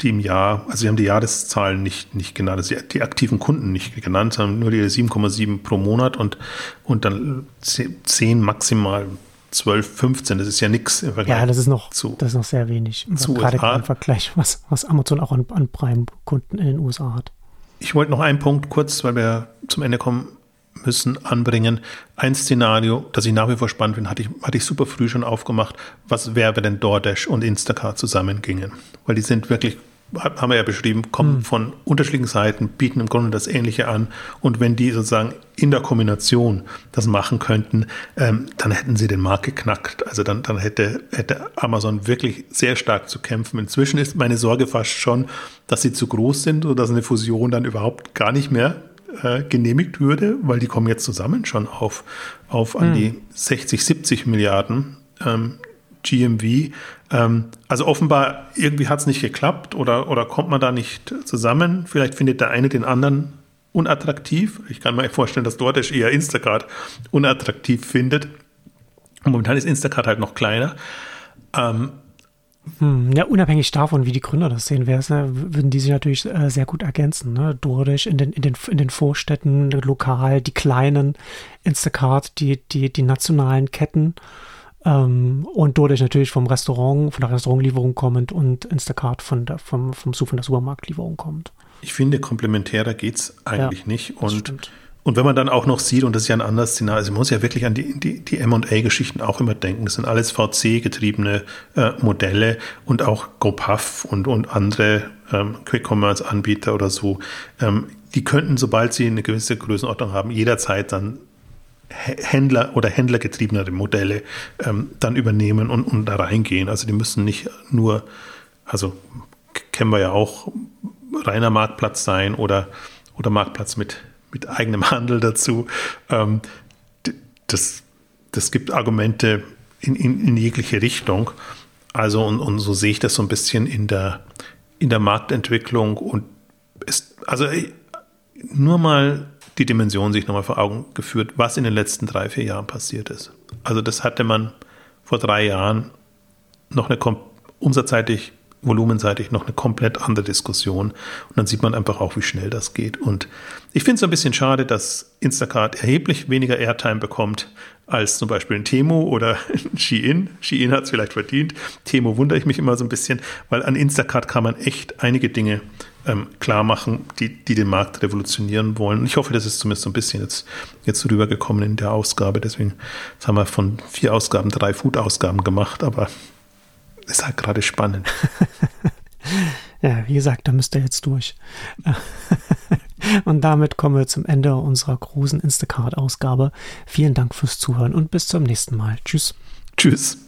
die im Jahr, also sie haben die Jahreszahlen nicht, nicht genannt, also die, die aktiven Kunden nicht genannt, sondern nur die 7,7 pro Monat und, und dann 10 maximal 12, 15, das ist ja nichts im Vergleich. Ja, das ist noch, zu, das ist noch sehr wenig. Zu gerade im Vergleich, was, was Amazon auch an, an Prime-Kunden in den USA hat. Ich wollte noch einen Punkt kurz, weil wir zum Ende kommen, müssen anbringen. Ein Szenario, das ich nach wie vor spannend finde, hatte ich, hatte ich super früh schon aufgemacht. Was wäre, wenn DoorDash und Instacart zusammengingen? Weil die sind wirklich, haben wir ja beschrieben, kommen mhm. von unterschiedlichen Seiten, bieten im Grunde das Ähnliche an. Und wenn die sozusagen in der Kombination das machen könnten, ähm, dann hätten sie den Markt geknackt. Also dann, dann hätte, hätte Amazon wirklich sehr stark zu kämpfen. Inzwischen ist meine Sorge fast schon, dass sie zu groß sind, sodass eine Fusion dann überhaupt gar nicht mehr äh, genehmigt würde, weil die kommen jetzt zusammen schon auf, auf an hm. die 60, 70 Milliarden ähm, GMV. Ähm, also offenbar, irgendwie hat es nicht geklappt oder, oder kommt man da nicht zusammen. Vielleicht findet der eine den anderen unattraktiv. Ich kann mir vorstellen, dass DoorDash eher Instacart unattraktiv findet. Und momentan ist Instacart halt noch kleiner. Ähm, hm, ja, unabhängig davon, wie die Gründer das sehen, wäre ne, würden die sich natürlich äh, sehr gut ergänzen. Ne? Durch in den, in, den, in den Vorstädten, lokal, die kleinen, Instacart, die, die, die nationalen Ketten ähm, und dadurch natürlich vom Restaurant, von der Restaurantlieferung kommend und Instacart von der, vom, vom, von der Supermarktlieferung kommt. Ich finde, komplementärer geht es eigentlich ja, nicht. Und stimmt. Und wenn man dann auch noch sieht, und das ist ja ein anderes Szenario, also man muss ja wirklich an die, die, die MA-Geschichten auch immer denken. Das sind alles VC-getriebene äh, Modelle und auch GoPuff und, und andere ähm, Quick-Commerce-Anbieter oder so. Ähm, die könnten, sobald sie eine gewisse Größenordnung haben, jederzeit dann Händler oder händlergetriebenere Modelle ähm, dann übernehmen und, und da reingehen. Also die müssen nicht nur, also kennen wir ja auch, reiner Marktplatz sein oder, oder Marktplatz mit mit eigenem Handel dazu. Ähm, das, das gibt Argumente in, in, in jegliche Richtung. Also, und, und so sehe ich das so ein bisschen in der, in der Marktentwicklung und ist, also nur mal die Dimension sich nochmal vor Augen geführt, was in den letzten drei, vier Jahren passiert ist. Also das hatte man vor drei Jahren noch eine umsatzseitig volumenseitig noch eine komplett andere Diskussion. Und dann sieht man einfach auch, wie schnell das geht. Und ich finde es ein bisschen schade, dass Instacart erheblich weniger Airtime bekommt als zum Beispiel ein Temo oder ein Shein. Shein hat es vielleicht verdient. Temo wundere ich mich immer so ein bisschen, weil an Instacart kann man echt einige Dinge ähm, klar machen, die, die den Markt revolutionieren wollen. Und ich hoffe, das ist zumindest so ein bisschen jetzt, jetzt rübergekommen in der Ausgabe. Deswegen haben wir von vier Ausgaben drei Food-Ausgaben gemacht, aber ist halt gerade spannend. ja, wie gesagt, da müsst ihr jetzt durch. und damit kommen wir zum Ende unserer großen Instacart-Ausgabe. Vielen Dank fürs Zuhören und bis zum nächsten Mal. Tschüss. Tschüss.